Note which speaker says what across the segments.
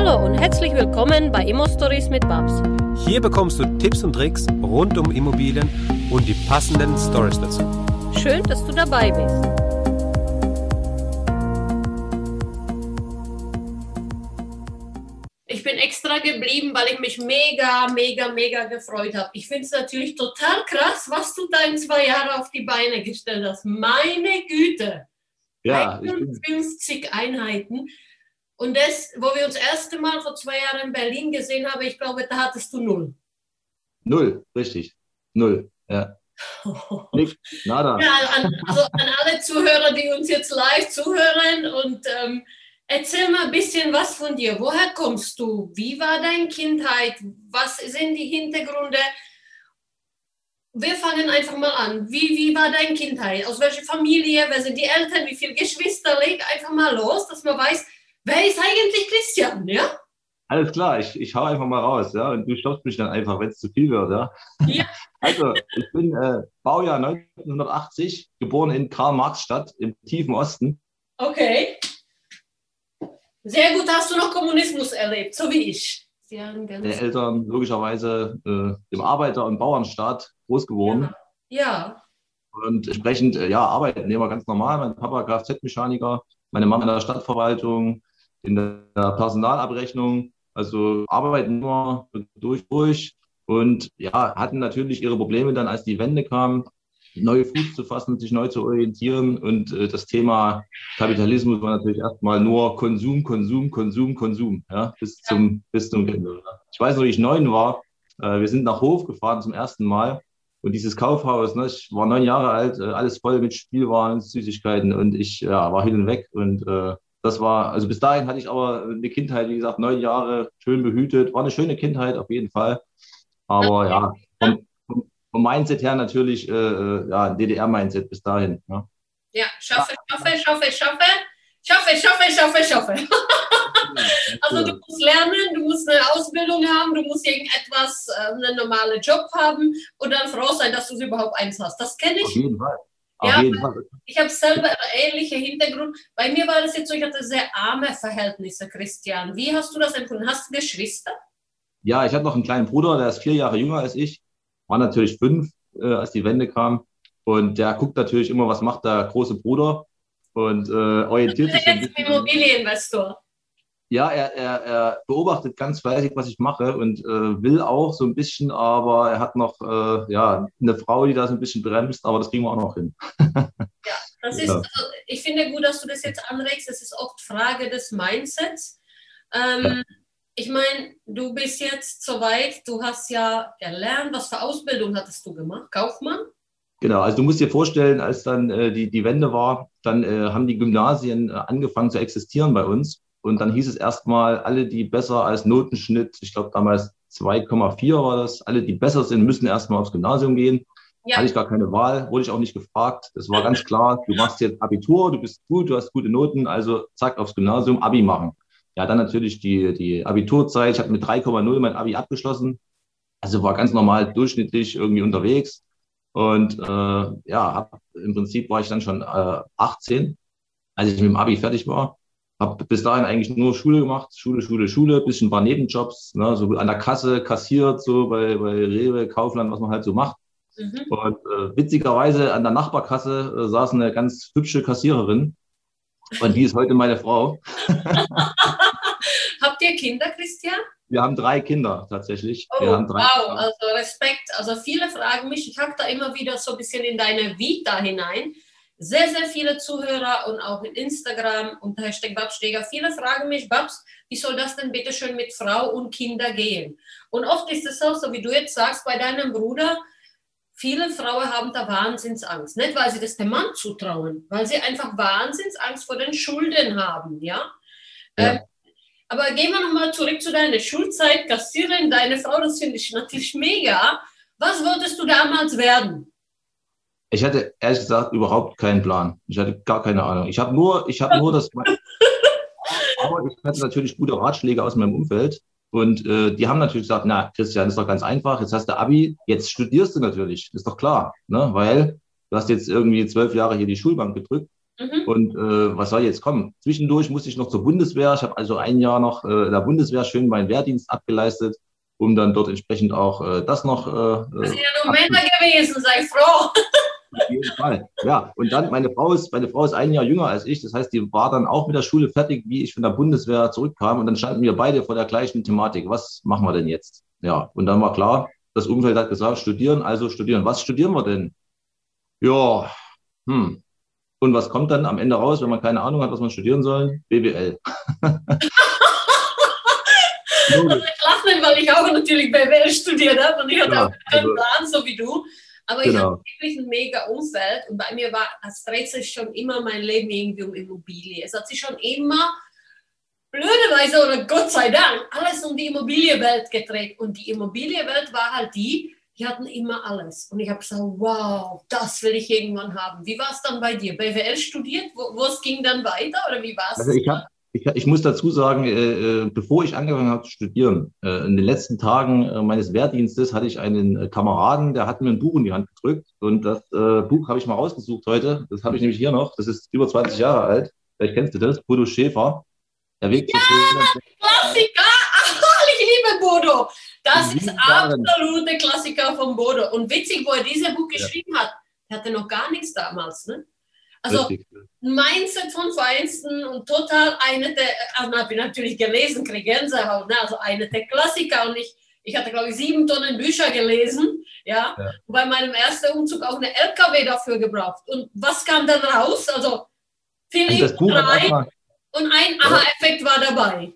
Speaker 1: Hallo und herzlich willkommen bei Immo Stories mit Babs.
Speaker 2: Hier bekommst du Tipps und Tricks rund um Immobilien und die passenden Stories dazu.
Speaker 1: Schön, dass du dabei bist. Ich bin extra geblieben, weil ich mich mega, mega, mega gefreut habe. Ich finde es natürlich total krass, was du da in zwei Jahren auf die Beine gestellt hast. Meine Güte.
Speaker 3: Ja, ich bin,
Speaker 1: 51 Einheiten. Und das, wo wir uns das erste Mal vor zwei Jahren in Berlin gesehen haben, ich glaube, da hattest du null.
Speaker 3: null, richtig. Null. Ja. Nicht, nada.
Speaker 1: Ja, an, also an alle Zuhörer, die uns jetzt live zuhören und ähm, erzähl mal ein bisschen was von dir. Woher kommst du? Wie war deine Kindheit? Was sind die Hintergründe? Wir fangen einfach mal an. Wie, wie war deine Kindheit? Aus welcher Familie? Wer sind die Eltern? Wie viele Geschwister? Leg einfach mal los, dass man weiß, wer ist eigentlich Christian, ja?
Speaker 3: Alles klar, ich, ich hau einfach mal raus, ja, und du stoppst mich dann einfach, wenn es zu viel wird, ja.
Speaker 1: Ja.
Speaker 3: Also, ich bin äh, Baujahr 1980, geboren in Karl-Marx-Stadt im tiefen Osten.
Speaker 1: Okay. Sehr gut, hast du noch Kommunismus erlebt, so wie ich. Sie haben ganz
Speaker 3: Meine Eltern logischerweise äh, im Arbeiter- und Bauernstaat groß geworden.
Speaker 1: ja.
Speaker 3: Und entsprechend, äh, ja, Arbeitnehmer ganz normal. Mein Papa Kfz-Mechaniker, meine Mama in der Stadtverwaltung, in der Personalabrechnung. Also arbeiten immer durch, durch. Und ja, hatten natürlich ihre Probleme dann, als die Wende kam, neue Fuß zu fassen, sich neu zu orientieren. Und äh, das Thema Kapitalismus war natürlich erstmal nur Konsum, Konsum, Konsum, Konsum, ja, bis zum, bis zum Ende. Ich weiß noch, wie ich neun war. Äh, wir sind nach Hof gefahren zum ersten Mal. Und dieses Kaufhaus, ne, ich war neun Jahre alt, äh, alles voll mit Spielwaren, Süßigkeiten und ich ja, war hin und weg. Und äh, das war, also bis dahin hatte ich aber eine Kindheit, wie gesagt, neun Jahre, schön behütet. War eine schöne Kindheit auf jeden Fall. Aber ja, vom, vom, Mindset her natürlich, äh, äh, ja, DDR-Mindset bis dahin. Ja.
Speaker 1: Ja, schaffe, schaffe, schaffe, schaffe. Schaffe, schaffe, schaffe, schaffe. Also du musst lernen, du musst eine Ausbildung haben, du musst irgendetwas, äh, einen normalen Job haben und dann froh sein, dass du es überhaupt eins hast. Das kenne
Speaker 3: Auf
Speaker 1: ich.
Speaker 3: jeden Fall.
Speaker 1: Ja. Ich habe selber ähnliche Hintergrund. Bei mir war das jetzt so, ich hatte sehr arme Verhältnisse, Christian. Wie hast du das empfunden? Hast du Geschwister?
Speaker 3: Ja, ich hatte noch einen kleinen Bruder, der ist vier Jahre jünger als ich, war natürlich fünf, äh, als die Wende kam. Und der guckt natürlich immer, was macht der große Bruder und äh, orientiert sich ein
Speaker 1: Jetzt
Speaker 3: bisschen.
Speaker 1: Immobilieninvestor.
Speaker 3: Ja, er, er, er beobachtet ganz fleißig, was ich mache und äh, will auch so ein bisschen, aber er hat noch äh, ja, eine Frau, die da so ein bisschen bremst, aber das kriegen wir auch noch hin.
Speaker 1: Das ist,
Speaker 3: Ja.
Speaker 1: also, ich finde gut, dass du das jetzt anregst. Das ist oft Frage des Mindsets. Ähm, Ich meine, du bist jetzt soweit, du hast ja gelernt, was für Ausbildung hattest du gemacht? Kaufmann?
Speaker 3: Genau, also du musst dir vorstellen, als dann äh, die, die Wende war, dann äh, haben die Gymnasien äh, angefangen zu existieren bei uns. Und dann hieß es erstmal, alle, die besser als Notenschnitt, ich glaube damals 2,4 war das, alle, die besser sind, müssen erstmal aufs Gymnasium gehen.
Speaker 1: Ja.
Speaker 3: Hatte ich gar keine Wahl, wurde ich auch nicht gefragt. Das war ganz klar, du machst jetzt Abitur, du bist gut, du hast gute Noten, also zack, aufs Gymnasium, Abi machen. Ja, dann natürlich die, die Abiturzeit. Ich habe mit 3,0 mein Abi abgeschlossen. Also war ganz normal durchschnittlich irgendwie unterwegs. Und äh, ja, hab, im Prinzip war ich dann schon äh, 18, als ich mit dem Abi fertig war. Habe bis dahin eigentlich nur Schule gemacht, Schule, Schule, Schule, bisschen ein paar Nebenjobs, ne, so an der Kasse kassiert, so bei, bei Rewe, Kaufland, was man halt so macht.
Speaker 1: Mhm.
Speaker 3: Und äh, witzigerweise an der Nachbarkasse äh, saß eine ganz hübsche Kassiererin. Und die ist heute meine Frau.
Speaker 1: Habt ihr Kinder, Christian?
Speaker 3: Wir haben drei Kinder tatsächlich.
Speaker 1: Oh,
Speaker 3: Wir haben drei
Speaker 1: wow,
Speaker 3: Kinder.
Speaker 1: also Respekt. Also viele fragen mich, ich hake da immer wieder so ein bisschen in deine Vita hinein. Sehr, sehr viele Zuhörer und auch in Instagram unter Hashtag Babsteger, viele fragen mich, Babs, wie soll das denn bitte schön mit Frau und Kinder gehen? Und oft ist es auch so, wie du jetzt sagst, bei deinem Bruder, viele Frauen haben da Wahnsinnsangst. Nicht, weil sie das dem Mann zutrauen, weil sie einfach Wahnsinnsangst vor den Schulden haben, ja?
Speaker 3: Ja.
Speaker 1: Ähm, aber gehen wir nochmal zurück zu deiner Schulzeit, Kassiererin, deine Frau, das finde ich natürlich mega. Was wolltest du damals werden?
Speaker 3: Ich hatte ehrlich gesagt überhaupt keinen Plan. Ich hatte gar keine Ahnung. Ich habe nur, ich habe nur das. Aber ich hatte natürlich gute Ratschläge aus meinem Umfeld. Und äh, die haben natürlich gesagt, na, Christian, ist doch ganz einfach, jetzt hast du Abi, jetzt studierst du natürlich, ist doch klar, ne? weil du hast jetzt irgendwie zwölf Jahre hier die Schulbank gedrückt. Mhm. Und äh, was soll jetzt kommen? Zwischendurch musste ich noch zur Bundeswehr. Ich habe also ein Jahr noch äh, in der Bundeswehr schön meinen Wehrdienst abgeleistet, um dann dort entsprechend auch äh, das noch. Äh,
Speaker 1: das sind ja nur Männer gewesen, sei froh.
Speaker 3: Auf jeden Fall. Ja, und dann meine Frau ist, meine Frau ist ein Jahr jünger als ich. Das heißt, die war dann auch mit der Schule fertig, wie ich von der Bundeswehr zurückkam. Und dann standen wir beide vor der gleichen Thematik. Was machen wir denn jetzt? Ja, und dann war klar, das Umfeld hat gesagt, studieren, also studieren. Was studieren wir denn? Ja, hm. Und was kommt dann am Ende raus, wenn man keine Ahnung hat, was man studieren soll? BWL.
Speaker 1: ich lache nicht, weil ich auch natürlich BWL studiert habe und ich hatte ja, auch keinen also, Plan, so wie du. Aber genau. ich habe wirklich ein mega Umfeld und bei mir war, es dreht sich schon immer mein Leben irgendwie um Immobilie. Es hat sich schon immer, blöderweise oder Gott sei Dank, alles um die Immobilienwelt gedreht. Und die Immobilienwelt war halt die, die hatten immer alles. Und ich habe gesagt, wow, das will ich irgendwann haben. Wie war es dann bei dir? BWL studiert? Wo, wo es ging dann weiter oder wie war es?
Speaker 3: Also ich habe ich, ich, muss dazu sagen, äh, äh, bevor ich angefangen habe zu studieren, äh, in den letzten Tagen äh, meines Wehrdienstes hatte ich einen äh, Kameraden, der hat mir ein Buch in die Hand gedrückt. Und das äh, Buch habe ich mal rausgesucht heute. Das habe ich nämlich hier noch. Das ist über 20 Jahre alt. Vielleicht kennst du das. Bodo Schäfer.
Speaker 1: Der Weg ja, Klassiker! Ach, ich liebe Bodo. Das ist absolute Klassiker von Bodo. Und witzig, wo er dieses Buch geschrieben ja. hat, er hatte noch gar nichts damals. Ne? Also Richtig. Mindset von Feinsten und total eine der, also habe ich natürlich gelesen, kriege Gänsehaut, ne? also eine der Klassiker und ich, ich hatte glaube ich sieben Tonnen Bücher gelesen, ja, ja. und bei meinem ersten Umzug auch eine LKW dafür gebraucht. Und was kam dann raus? Also viel also rein und ein Aha-Effekt war dabei.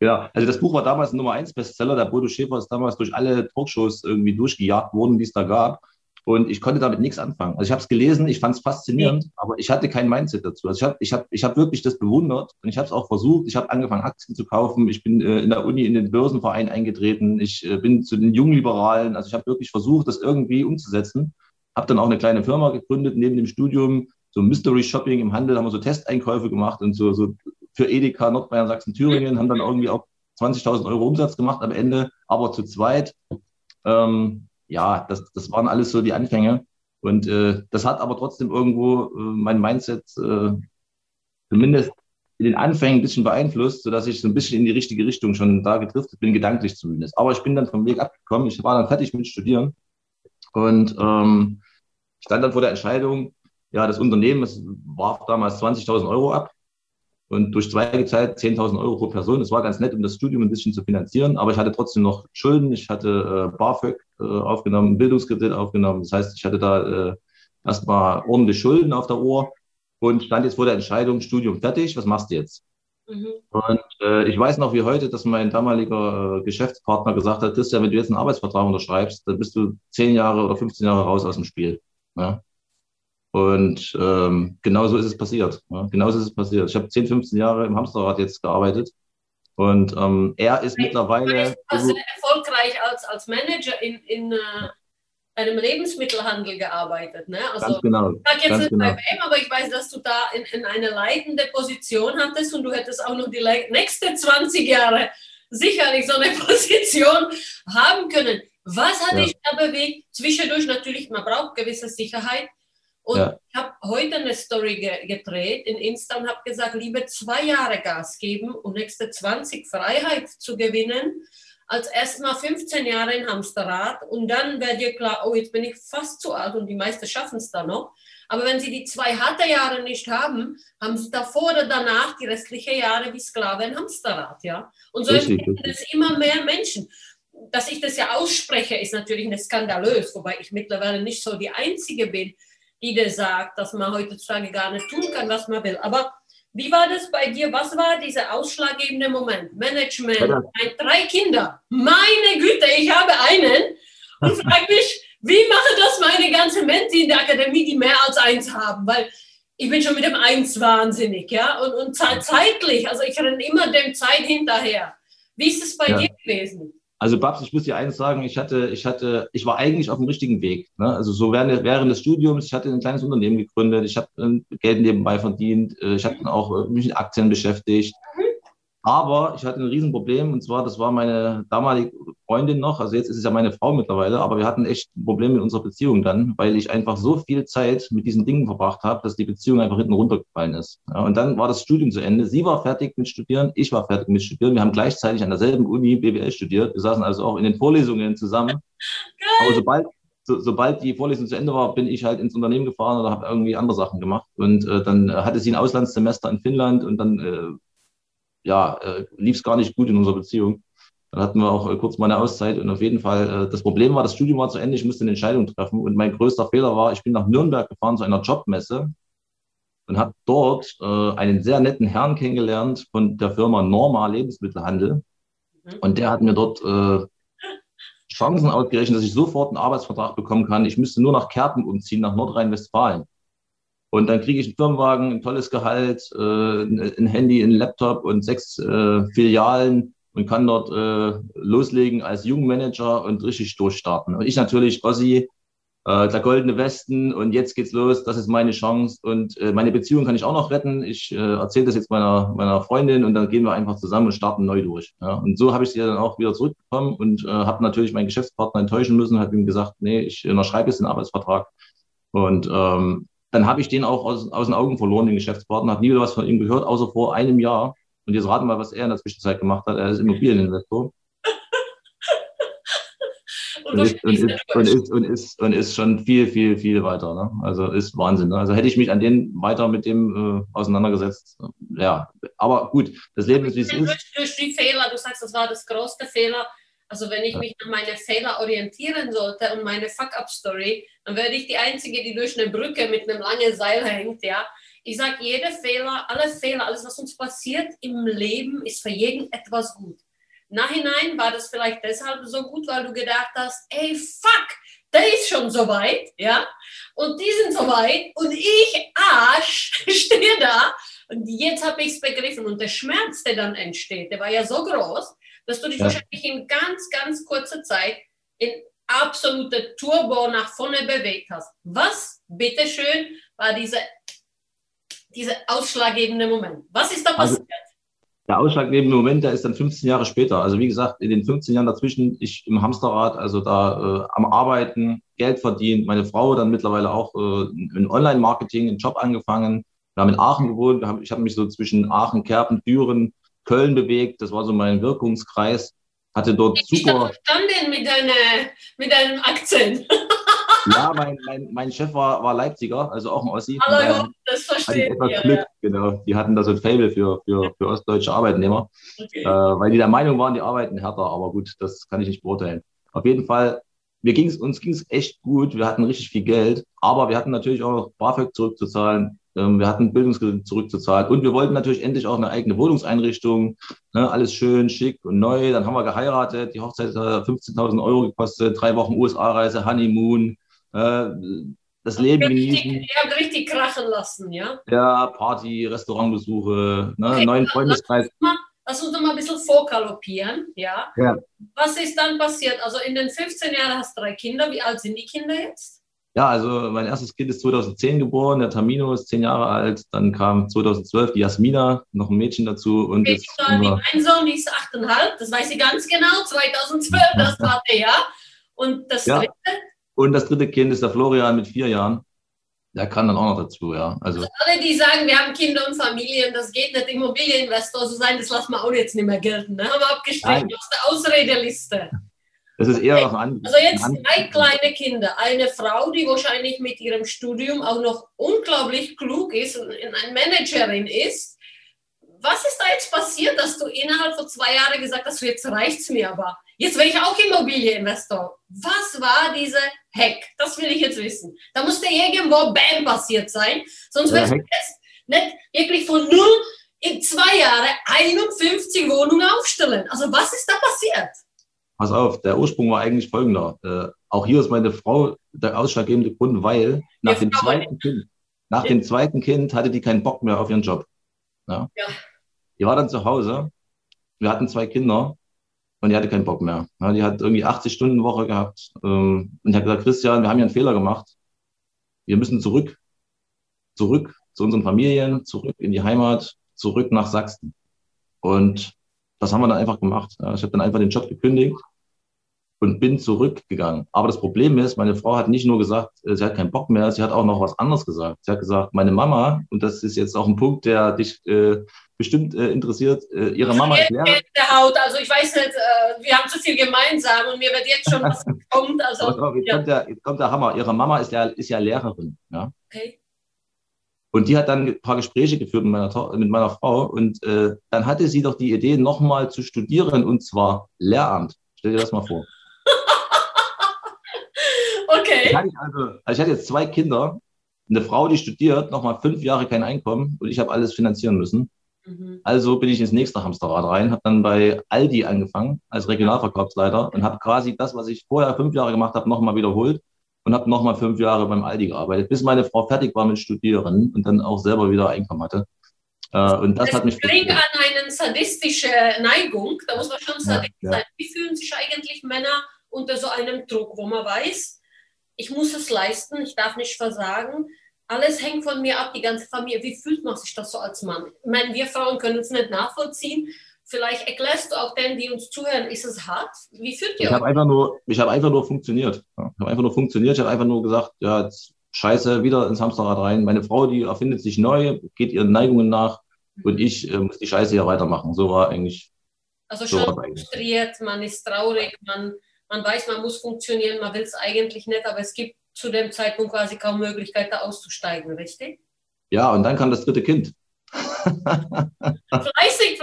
Speaker 3: Ja, also das Buch war damals Nummer 1 Bestseller. Der Bodo Schäfer ist damals durch alle Talkshows irgendwie durchgejagt worden, die es da gab. Und ich konnte damit nichts anfangen. Also ich habe es gelesen, ich fand es faszinierend, aber ich hatte kein Mindset dazu. Also ich habe ich hab, ich hab wirklich das bewundert und ich habe es auch versucht. Ich habe angefangen, Aktien zu kaufen. Ich bin äh, in der Uni in den Börsenverein eingetreten. Ich äh, bin zu den Jungliberalen. Also ich habe wirklich versucht, das irgendwie umzusetzen. Habe dann auch eine kleine Firma gegründet neben dem Studium. So Mystery Shopping im Handel haben wir so Testeinkäufe gemacht und so, so für Edeka, Nordbayern, Sachsen, Thüringen, haben dann irgendwie auch 20.000 Euro Umsatz gemacht am Ende, aber zu zweit. Ähm, ja, das, das waren alles so die Anfänge. Und äh, das hat aber trotzdem irgendwo äh, mein Mindset äh, zumindest in den Anfängen ein bisschen beeinflusst, sodass ich so ein bisschen in die richtige Richtung schon da gedriftet bin, gedanklich zumindest. Aber ich bin dann vom Weg abgekommen. Ich war dann fertig mit Studieren und ähm, stand dann vor der Entscheidung, ja, das Unternehmen es warf damals 20.000 Euro ab und durch zwei geteilt 10.000 Euro pro Person. Das war ganz nett, um das Studium ein bisschen zu finanzieren, aber ich hatte trotzdem noch Schulden. Ich hatte äh, BAföG äh, aufgenommen, Bildungskredit aufgenommen. Das heißt, ich hatte da äh, erstmal ordentlich Schulden auf der Uhr und stand jetzt vor der Entscheidung, Studium fertig, was machst du jetzt? Mhm. Und äh, ich weiß noch wie heute, dass mein damaliger äh, Geschäftspartner gesagt hat, Christian, wenn du jetzt einen Arbeitsvertrag unterschreibst, dann bist du zehn Jahre oder 15 Jahre raus aus dem Spiel. Ja? Und ähm, genauso ist es passiert. Ja? Genauso ist es passiert. Ich habe 10, 15 Jahre im Hamsterrad jetzt gearbeitet. Und ähm, er ist ich mittlerweile.
Speaker 1: Du hast erfolgreich als, als Manager in, in äh, einem Lebensmittelhandel gearbeitet. Ne?
Speaker 3: Also, ganz genau.
Speaker 1: Ich sage jetzt nicht genau. bei wem, aber ich weiß, dass du da in, in eine leitende Position hattest und du hättest auch noch die nächsten 20 Jahre sicherlich so eine Position haben können. Was hat ja. dich da bewegt? Zwischendurch natürlich, man braucht gewisse Sicherheit. Und ja. ich habe heute eine Story ge gedreht in Insta und habe gesagt, lieber zwei Jahre Gas geben und nächste 20 Freiheit zu gewinnen, als erstmal 15 Jahre in Hamsterrad und dann wäre dir klar, oh, jetzt bin ich fast zu alt und die meisten schaffen es da noch. Aber wenn sie die zwei harte Jahre nicht haben, haben sie davor oder danach die restlichen Jahre wie Sklave in Hamsterrad, ja. Und so empfinden es immer mehr Menschen. Dass ich das ja ausspreche, ist natürlich nicht skandalös, wobei ich mittlerweile nicht so die Einzige bin, die sagt, dass man heutzutage gar nicht tun kann, was man will. Aber wie war das bei dir? Was war dieser ausschlaggebende Moment? Management, drei Kinder. Meine Güte, ich habe einen und frage mich, wie mache das meine ganze Menti in der Akademie, die mehr als eins haben? Weil ich bin schon mit dem Eins wahnsinnig, ja, und, und zeitlich, also ich renne immer dem Zeit hinterher. Wie ist es bei ja. dir gewesen?
Speaker 3: Also Babs, ich muss dir eines sagen, ich hatte, ich hatte, ich war eigentlich auf dem richtigen Weg. Ne? Also so während, während des Studiums, ich hatte ein kleines Unternehmen gegründet, ich habe Geld nebenbei verdient, äh, ich habe dann auch äh, mich mit Aktien beschäftigt. Aber ich hatte ein Riesenproblem und zwar, das war meine damalige Freundin noch, also jetzt ist es ja meine Frau mittlerweile, aber wir hatten echt ein Problem mit unserer Beziehung dann, weil ich einfach so viel Zeit mit diesen Dingen verbracht habe, dass die Beziehung einfach hinten runtergefallen ist. Ja, und dann war das Studium zu Ende. Sie war fertig mit Studieren, ich war fertig mit Studieren. Wir haben gleichzeitig an derselben Uni BWL studiert. Wir saßen also auch in den Vorlesungen zusammen. Geil. Aber sobald, so, sobald die Vorlesung zu Ende war, bin ich halt ins Unternehmen gefahren oder habe irgendwie andere Sachen gemacht. Und äh, dann hatte sie ein Auslandssemester in Finnland und dann äh, ja, äh, lief es gar nicht gut in unserer Beziehung. Dann hatten wir auch äh, kurz mal eine Auszeit und auf jeden Fall, äh, das Problem war, das Studium war zu Ende, ich musste eine Entscheidung treffen und mein größter Fehler war, ich bin nach Nürnberg gefahren zu einer Jobmesse und habe dort äh, einen sehr netten Herrn kennengelernt von der Firma Norma Lebensmittelhandel mhm. und der hat mir dort äh, Chancen ausgerechnet, dass ich sofort einen Arbeitsvertrag bekommen kann. Ich müsste nur nach Kerpen umziehen, nach Nordrhein-Westfalen. Und dann kriege ich einen Firmenwagen, ein tolles Gehalt, äh, ein Handy, ein Laptop und sechs äh, Filialen und kann dort äh, loslegen als Jugendmanager und richtig durchstarten. Und ich natürlich, Ossi, äh, der goldene Westen und jetzt geht's los, das ist meine Chance und äh, meine Beziehung kann ich auch noch retten. Ich äh, erzähle das jetzt meiner, meiner Freundin und dann gehen wir einfach zusammen und starten neu durch. Ja. Und so habe ich sie dann auch wieder zurückbekommen und habe natürlich meinen Geschäftspartner enttäuschen müssen, habe ihm gesagt, nee, ich unterschreibe jetzt den Arbeitsvertrag. Und ähm, dann habe ich den auch aus, aus den Augen verloren, den Geschäftspartner, habe nie wieder was von ihm gehört, außer vor einem Jahr. Und jetzt raten mal, was er in der Zwischenzeit gemacht hat. Er ist Immobilieninvestor. und, ist, und, ist, und, ist, und, ist, und ist schon viel, viel, viel weiter. Ne? Also ist Wahnsinn. Ne? Also hätte ich mich an den weiter mit dem äh, auseinandergesetzt. Ja, aber gut, das Leben ist, wie es ist.
Speaker 1: Durch die Fehler, du sagst, das war das größte Fehler, also wenn ich mich an meine Fehler orientieren sollte und meine Fuck-up-Story, dann werde ich die Einzige, die durch eine Brücke mit einem langen Seil hängt, ja. Ich sage, jede Fehler, alle Fehler, alles, was uns passiert im Leben, ist für jeden etwas gut. Nachhinein war das vielleicht deshalb so gut, weil du gedacht hast, ey, fuck, der ist schon so weit, ja, und die sind so weit und ich, Arsch, stehe da und jetzt habe ich es begriffen und der Schmerz, der dann entsteht, der war ja so groß, dass du dich ja. wahrscheinlich in ganz, ganz kurzer Zeit in absolute Turbo nach vorne bewegt hast. Was, bitteschön, war dieser diese ausschlaggebende Moment? Was ist da also, passiert? Also,
Speaker 3: der ausschlaggebende Moment, der ist dann 15 Jahre später. Also wie gesagt, in den 15 Jahren dazwischen, ich im Hamsterrad, also da äh, am Arbeiten, Geld verdient, meine Frau dann mittlerweile auch äh, in Online-Marketing, einen Job angefangen. Wir haben in Aachen gewohnt, ich habe mich so zwischen Aachen, Kerpen, Düren, Köln bewegt. Das war so mein Wirkungskreis. Hatte dort
Speaker 1: ich super. Verstanden mit, deine, mit deinem Akzent.
Speaker 3: ja, mein, mein, mein Chef war, war Leipziger, also auch ein Ossi.
Speaker 1: Hallo, das verstehe ich.
Speaker 3: Ja, Glück, ja. genau. Die hatten da so ein Fable für, für, für ostdeutsche Arbeitnehmer, okay. äh, weil die der Meinung waren, die arbeiten härter. Aber gut, das kann ich nicht beurteilen. Auf jeden Fall, mir ging's, uns ging es echt gut. Wir hatten richtig viel Geld, aber wir hatten natürlich auch noch BAföG zurückzuzahlen. Ähm, wir hatten Bildungsgeld zurückzuzahlen und wir wollten natürlich endlich auch eine eigene Wohnungseinrichtung. Ne, alles schön, schick und neu. Dann haben wir geheiratet. Die Hochzeit hat 15.000 Euro gekostet. Drei Wochen USA-Reise, Honeymoon. Äh, das Leben
Speaker 1: genießen. Ihr habt richtig krachen lassen, ja?
Speaker 3: Ja, Party, Restaurantbesuche, ne, okay, neuen Freundeskreis.
Speaker 1: Lass uns noch mal ein bisschen vorkaloppieren, ja? ja? Was ist dann passiert? Also in den 15 Jahren hast du drei Kinder. Wie alt sind die Kinder jetzt?
Speaker 3: Ja, also mein erstes Kind ist 2010 geboren, der Tamino ist zehn Jahre alt. Dann kam 2012 die Jasmina, noch ein Mädchen dazu. Und
Speaker 1: jetzt mein Sohn, die ist achteinhalb, das weiß ich ganz genau, 2012, das war der. Und das ja. dritte?
Speaker 3: Und das dritte Kind ist der Florian mit vier Jahren. Der kann dann auch noch dazu, ja.
Speaker 1: Also, also alle, die sagen, wir haben Kinder und Familie und das geht nicht, Immobilieninvestor zu sein, das lassen wir auch jetzt nicht mehr gelten. Ne? Haben wir abgestrichen aus der Ausredeliste.
Speaker 3: Das ist eher was anderes.
Speaker 1: Also jetzt drei kleine Kinder, eine Frau, die wahrscheinlich mit ihrem Studium auch noch unglaublich klug ist und eine Managerin ist. Was ist da jetzt passiert, dass du innerhalb von zwei Jahren gesagt hast, jetzt reicht es mir aber. Jetzt will ich auch Immobilieninvestor. Was war diese Hack? Das will ich jetzt wissen. Da musste irgendwo Bam passiert sein, sonst ja, du jetzt nicht wirklich von null in zwei Jahren 51 Wohnungen aufstellen. Also was ist da passiert?
Speaker 3: Pass auf, der Ursprung war eigentlich folgender. Äh, auch hier ist meine Frau der ausschlaggebende Grund, weil nach, dem zweiten, kind, nach ja. dem zweiten Kind hatte die keinen Bock mehr auf ihren Job. Ja? ja. Die war dann zu Hause. Wir hatten zwei Kinder und die hatte keinen Bock mehr. Ja, die hat irgendwie 80 Stunden Woche gehabt. Ähm, und ich habe gesagt, Christian, wir haben hier einen Fehler gemacht. Wir müssen zurück, zurück zu unseren Familien, zurück in die Heimat, zurück nach Sachsen. Und das haben wir dann einfach gemacht. Ich habe dann einfach den Job gekündigt und bin zurückgegangen. Aber das Problem ist, meine Frau hat nicht nur gesagt, äh, sie hat keinen Bock mehr, sie hat auch noch was anderes gesagt. Sie hat gesagt, meine Mama, und das ist jetzt auch ein Punkt, der dich äh, bestimmt äh, interessiert, äh, ihre Mama ist
Speaker 1: Lehrerin. Haut. Also ich weiß nicht, äh, wir haben zu viel gemeinsam und mir wird jetzt schon was kommt. Also,
Speaker 3: jetzt, ja. kommt der, jetzt kommt der Hammer. Ihre Mama ist ja, ist ja Lehrerin. Ja? Okay. Und die hat dann ein paar Gespräche geführt mit meiner, mit meiner Frau und äh, dann hatte sie doch die Idee, nochmal zu studieren und zwar Lehramt. Stell dir das mal vor.
Speaker 1: Okay.
Speaker 3: Ich hatte, also, also ich hatte jetzt zwei Kinder, eine Frau, die studiert, nochmal fünf Jahre kein Einkommen und ich habe alles finanzieren müssen. Mhm. Also bin ich ins nächste Hamsterrad rein, habe dann bei Aldi angefangen als Regionalverkaufsleiter und habe quasi das, was ich vorher fünf Jahre gemacht habe, nochmal wiederholt und habe nochmal fünf Jahre beim Aldi gearbeitet, bis meine Frau fertig war mit Studieren und dann auch selber wieder Einkommen hatte.
Speaker 1: Äh, und das, das hat mich. klingt an eine sadistische Neigung, da muss man schon sadistisch ja, ja. sein. Wie fühlen sich eigentlich Männer unter so einem Druck, wo man weiß, ich muss es leisten, ich darf nicht versagen. Alles hängt von mir ab, die ganze Familie. Wie fühlt man sich das so als Mann? Ich meine, wir Frauen können es nicht nachvollziehen. Vielleicht erklärst du auch denen, die uns zuhören, ist es hart? Wie fühlt ihr
Speaker 3: Ich habe einfach nur, ich habe einfach nur funktioniert. Ich habe einfach nur funktioniert. Ich habe einfach nur gesagt, ja, jetzt scheiße, wieder ins Hamsterrad rein. Meine Frau, die erfindet sich neu, geht ihren Neigungen nach und ich äh, muss die Scheiße hier weitermachen. So war eigentlich.
Speaker 1: Also schon frustriert, man ist traurig, man man weiß, man muss funktionieren, man will es eigentlich nicht, aber es gibt zu dem Zeitpunkt quasi kaum Möglichkeit, da auszusteigen, richtig?
Speaker 3: Ja, und dann kam das dritte Kind.
Speaker 1: fleißig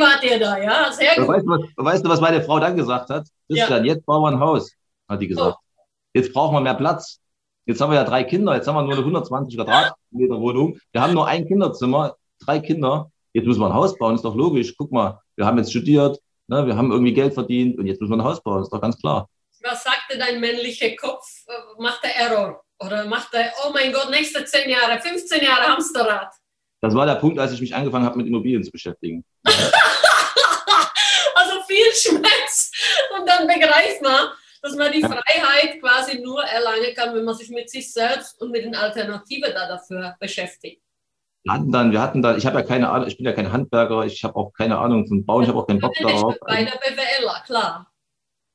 Speaker 1: wart ihr da, ja, sehr gut.
Speaker 3: Weißt du, was, weißt du, was meine Frau dann gesagt hat? Christian, ja. jetzt bauen wir ein Haus, hat die gesagt. Oh. Jetzt brauchen wir mehr Platz. Jetzt haben wir ja drei Kinder, jetzt haben wir nur eine 120 Quadratmeter Wohnung. Wir haben nur ein Kinderzimmer, drei Kinder. Jetzt müssen wir ein Haus bauen, ist doch logisch. Guck mal, wir haben jetzt studiert, Ne, wir haben irgendwie Geld verdient und jetzt müssen wir ein Haus bauen, ist doch ganz klar.
Speaker 1: Was sagte dein männlicher Kopf? Macht der Error? Oder macht er, oh mein Gott, nächste zehn Jahre, 15 Jahre Hamsterrad?
Speaker 3: Das war der Punkt, als ich mich angefangen habe, mit Immobilien zu beschäftigen.
Speaker 1: also viel Schmerz. Und dann begreift man, dass man die Freiheit quasi nur erlangen kann, wenn man sich mit sich selbst und mit den Alternativen da dafür beschäftigt.
Speaker 3: Wir hatten dann, wir hatten dann, ich habe ja keine Ahnung, ich bin ja kein Handwerker, ich habe auch keine Ahnung von Bauen, ich habe auch keinen Bock darauf.
Speaker 1: Bei der BWLer, klar.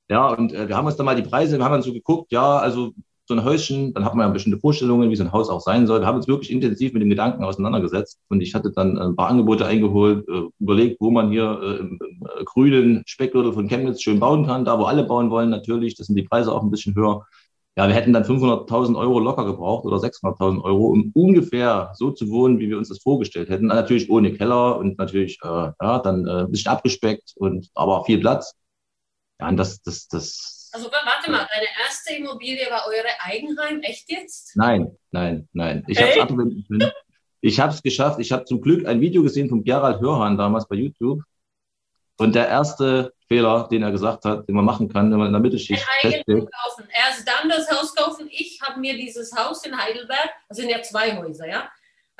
Speaker 3: Ja, und äh, wir haben uns dann mal die Preise, wir haben dann so geguckt, ja, also so ein Häuschen, dann hat man ja bestimmte Vorstellungen, wie so ein Haus auch sein soll. Wir haben uns wirklich intensiv mit dem Gedanken auseinandergesetzt und ich hatte dann ein paar Angebote eingeholt, äh, überlegt, wo man hier äh, im, äh, grünen Speckgürtel von Chemnitz schön bauen kann, da wo alle bauen wollen natürlich, das sind die Preise auch ein bisschen höher ja, wir hätten dann 500.000 Euro locker gebraucht oder 600.000 Euro, um ungefähr so zu wohnen, wie wir uns das vorgestellt hätten. Natürlich ohne Keller und natürlich, äh, ja, dann äh, ein bisschen abgespeckt und aber viel Platz. Ja, und das, das, das.
Speaker 1: Also warte mal, deine erste Immobilie war eure Eigenheim, echt jetzt?
Speaker 3: Nein, nein, nein. Ich hey. habe es ich geschafft. Ich habe zum Glück ein Video gesehen von Gerald Hörhan damals bei YouTube. Und der erste Fehler, den er gesagt hat, den man machen kann, wenn man in der Mittelschicht
Speaker 1: festlegt. kaufen. Erst dann das Haus kaufen. Ich habe mir dieses Haus in Heidelberg, das sind ja zwei Häuser, ja.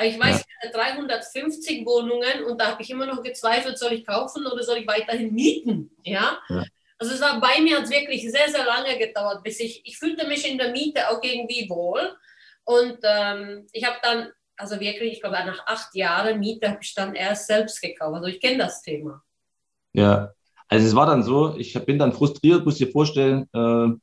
Speaker 1: Ich weiß, ja. 350 Wohnungen und da habe ich immer noch gezweifelt, soll ich kaufen oder soll ich weiterhin mieten, ja. ja. Also es war bei mir hat wirklich sehr, sehr lange gedauert, bis ich, ich fühlte mich in der Miete auch irgendwie wohl. Und ähm, ich habe dann, also wirklich, ich glaube, nach acht Jahren Miete habe ich dann erst selbst gekauft. Also ich kenne das Thema.
Speaker 3: Ja, also es war dann so, ich bin dann frustriert, muss dir vorstellen, äh,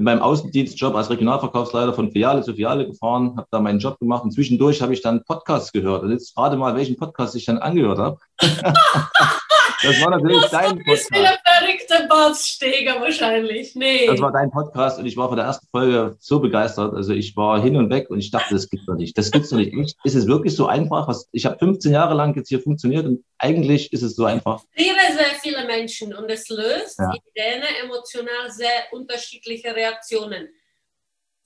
Speaker 3: in meinem Außendienstjob als Regionalverkaufsleiter von Filiale zu Filiale gefahren, habe da meinen Job gemacht und zwischendurch habe ich dann Podcasts gehört. Und jetzt rate mal, welchen Podcast ich dann angehört habe. Das war natürlich das dein Podcast. Das ist wieder
Speaker 1: verrückter Bartsteger wahrscheinlich. Nee.
Speaker 3: Das war dein Podcast und ich war von der ersten Folge so begeistert. Also ich war hin und weg und ich dachte, das gibt's doch nicht. Das gibt's doch nicht. Ist es wirklich so einfach? Was, ich habe 15 Jahre lang jetzt hier funktioniert und eigentlich ist es so einfach.
Speaker 1: Sehr, sehr viele Menschen und es löst ja. in denen emotional sehr unterschiedliche Reaktionen.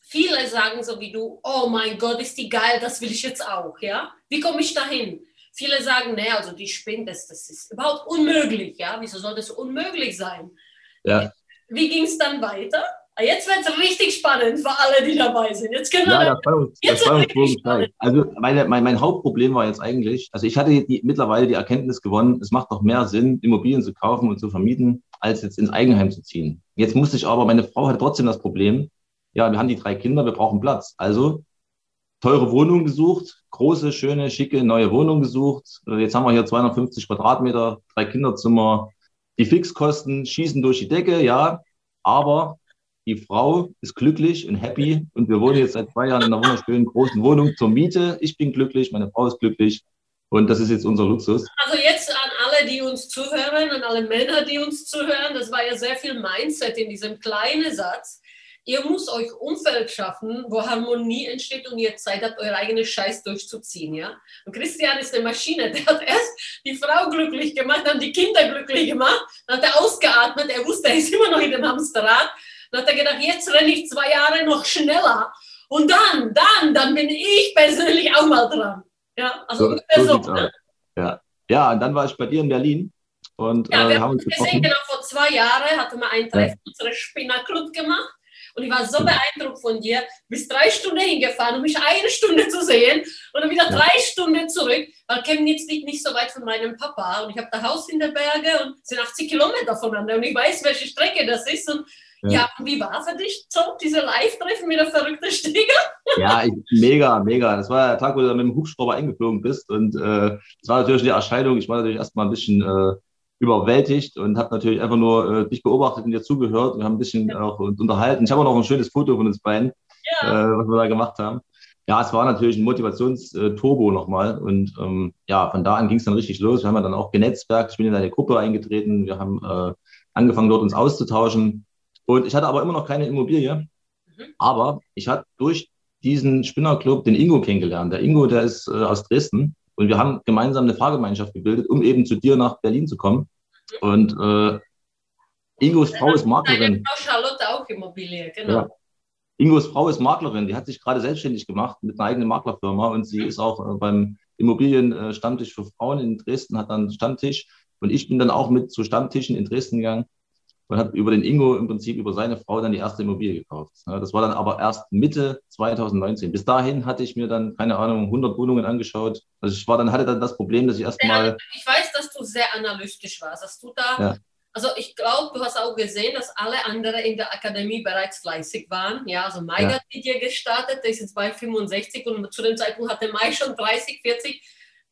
Speaker 1: Viele sagen so wie du, oh mein Gott, ist die geil, das will ich jetzt auch, ja? Wie komme ich dahin? Viele sagen, nee, also die spinnt, das, das ist überhaupt unmöglich. Ja, wieso soll das unmöglich sein?
Speaker 3: Ja.
Speaker 1: Wie ging es dann weiter? Ah, jetzt wird es richtig spannend für alle, die dabei sind. Jetzt können wir.
Speaker 3: Ja, das war uns, jetzt das war uns spannend. Also meine, mein, mein Hauptproblem war jetzt eigentlich, also ich hatte die, mittlerweile die Erkenntnis gewonnen, es macht doch mehr Sinn, Immobilien zu kaufen und zu vermieten, als jetzt ins Eigenheim zu ziehen. Jetzt musste ich aber, meine Frau hat trotzdem das Problem, ja, wir haben die drei Kinder, wir brauchen Platz. Also teure Wohnung gesucht, große, schöne, schicke, neue Wohnung gesucht. Äh, jetzt haben wir hier 250 Quadratmeter, drei Kinderzimmer. Die Fixkosten schießen durch die Decke, ja, aber die Frau ist glücklich und happy und wir wohnen jetzt seit zwei Jahren in einer wunderschönen großen Wohnung zur Miete. Ich bin glücklich, meine Frau ist glücklich und das ist jetzt unser Luxus.
Speaker 1: Also jetzt an alle, die uns zuhören, an alle Männer, die uns zuhören, das war ja sehr viel Mindset in diesem kleinen Satz. Ihr müsst euch Umfeld schaffen, wo Harmonie entsteht und ihr Zeit habt, euer eigenes Scheiß durchzuziehen. Ja? Und Christian ist eine Maschine. Der hat erst die Frau glücklich gemacht, dann die Kinder glücklich gemacht, dann hat er ausgeatmet. Er wusste, er ist immer noch in dem Hamsterrad. Dann hat er gedacht, jetzt renne ich zwei Jahre noch schneller. Und dann, dann, dann bin ich persönlich auch mal dran. Ja, also so, so,
Speaker 3: ne? ja. ja, und dann war ich bei dir in Berlin. Und,
Speaker 1: ja, äh, wir haben uns gesehen, genau vor zwei Jahren hatten wir ein Treffen, ja. unsere Spinnerclub gemacht. Und ich war so beeindruckt von dir. Du bist drei Stunden hingefahren, um mich eine Stunde zu sehen und dann wieder drei Stunden zurück, weil Chemnitz liegt nicht so weit von meinem Papa. Und ich habe da Haus in den Bergen und es sind 80 Kilometer voneinander. Und ich weiß, welche Strecke das ist. Und ja, ja wie war für dich so, diese Live-Treffen mit der verrückten Stieger?
Speaker 3: Ja, ich, mega, mega. Das war der Tag, wo du mit dem Hubschrauber eingeflogen bist. Und äh, das war natürlich eine Erscheinung. Ich war natürlich erstmal ein bisschen äh, überwältigt und habe natürlich einfach nur äh, dich beobachtet und dir zugehört. Wir haben ein bisschen ja. auch uns unterhalten. Ich habe auch noch ein schönes Foto von uns beiden, ja. äh, was wir da gemacht haben. Ja, es war natürlich ein Motivationsturbo nochmal. Und ähm, ja, von da an ging es dann richtig los. Wir haben ja dann auch genetzwerkt. Ich bin in eine Gruppe eingetreten. Wir haben äh, angefangen, dort uns auszutauschen. Und ich hatte aber immer noch keine Immobilie. Mhm. Aber ich hatte durch diesen Spinnerclub den Ingo kennengelernt. Der Ingo, der ist äh, aus Dresden. Und wir haben gemeinsam eine Fahrgemeinschaft gebildet, um eben zu dir nach Berlin zu kommen. Und äh, Ingos Frau ist Maklerin.
Speaker 1: Frau Charlotte auch Immobilie, genau. Ja.
Speaker 3: Ingos Frau ist Maklerin, die hat sich gerade selbstständig gemacht mit einer eigenen Maklerfirma und sie ist auch äh, beim Immobilienstammtisch für Frauen in Dresden, hat dann einen Stammtisch und ich bin dann auch mit zu Stammtischen in Dresden gegangen und habe über den Ingo im Prinzip über seine Frau dann die erste Immobilie gekauft. Das war dann aber erst Mitte 2019. Bis dahin hatte ich mir dann, keine Ahnung, 100 Wohnungen angeschaut. Also ich war dann, hatte dann das Problem, dass ich erstmal...
Speaker 1: Ich weiß, dass du sehr analytisch warst, dass du da... Ja. Also ich glaube, du hast auch gesehen, dass alle anderen in der Akademie bereits fleißig waren. Ja, also Mai ja. hat mit dir gestartet, der ist jetzt bei 65 und zu dem Zeitpunkt hatte Mai schon 30, 40.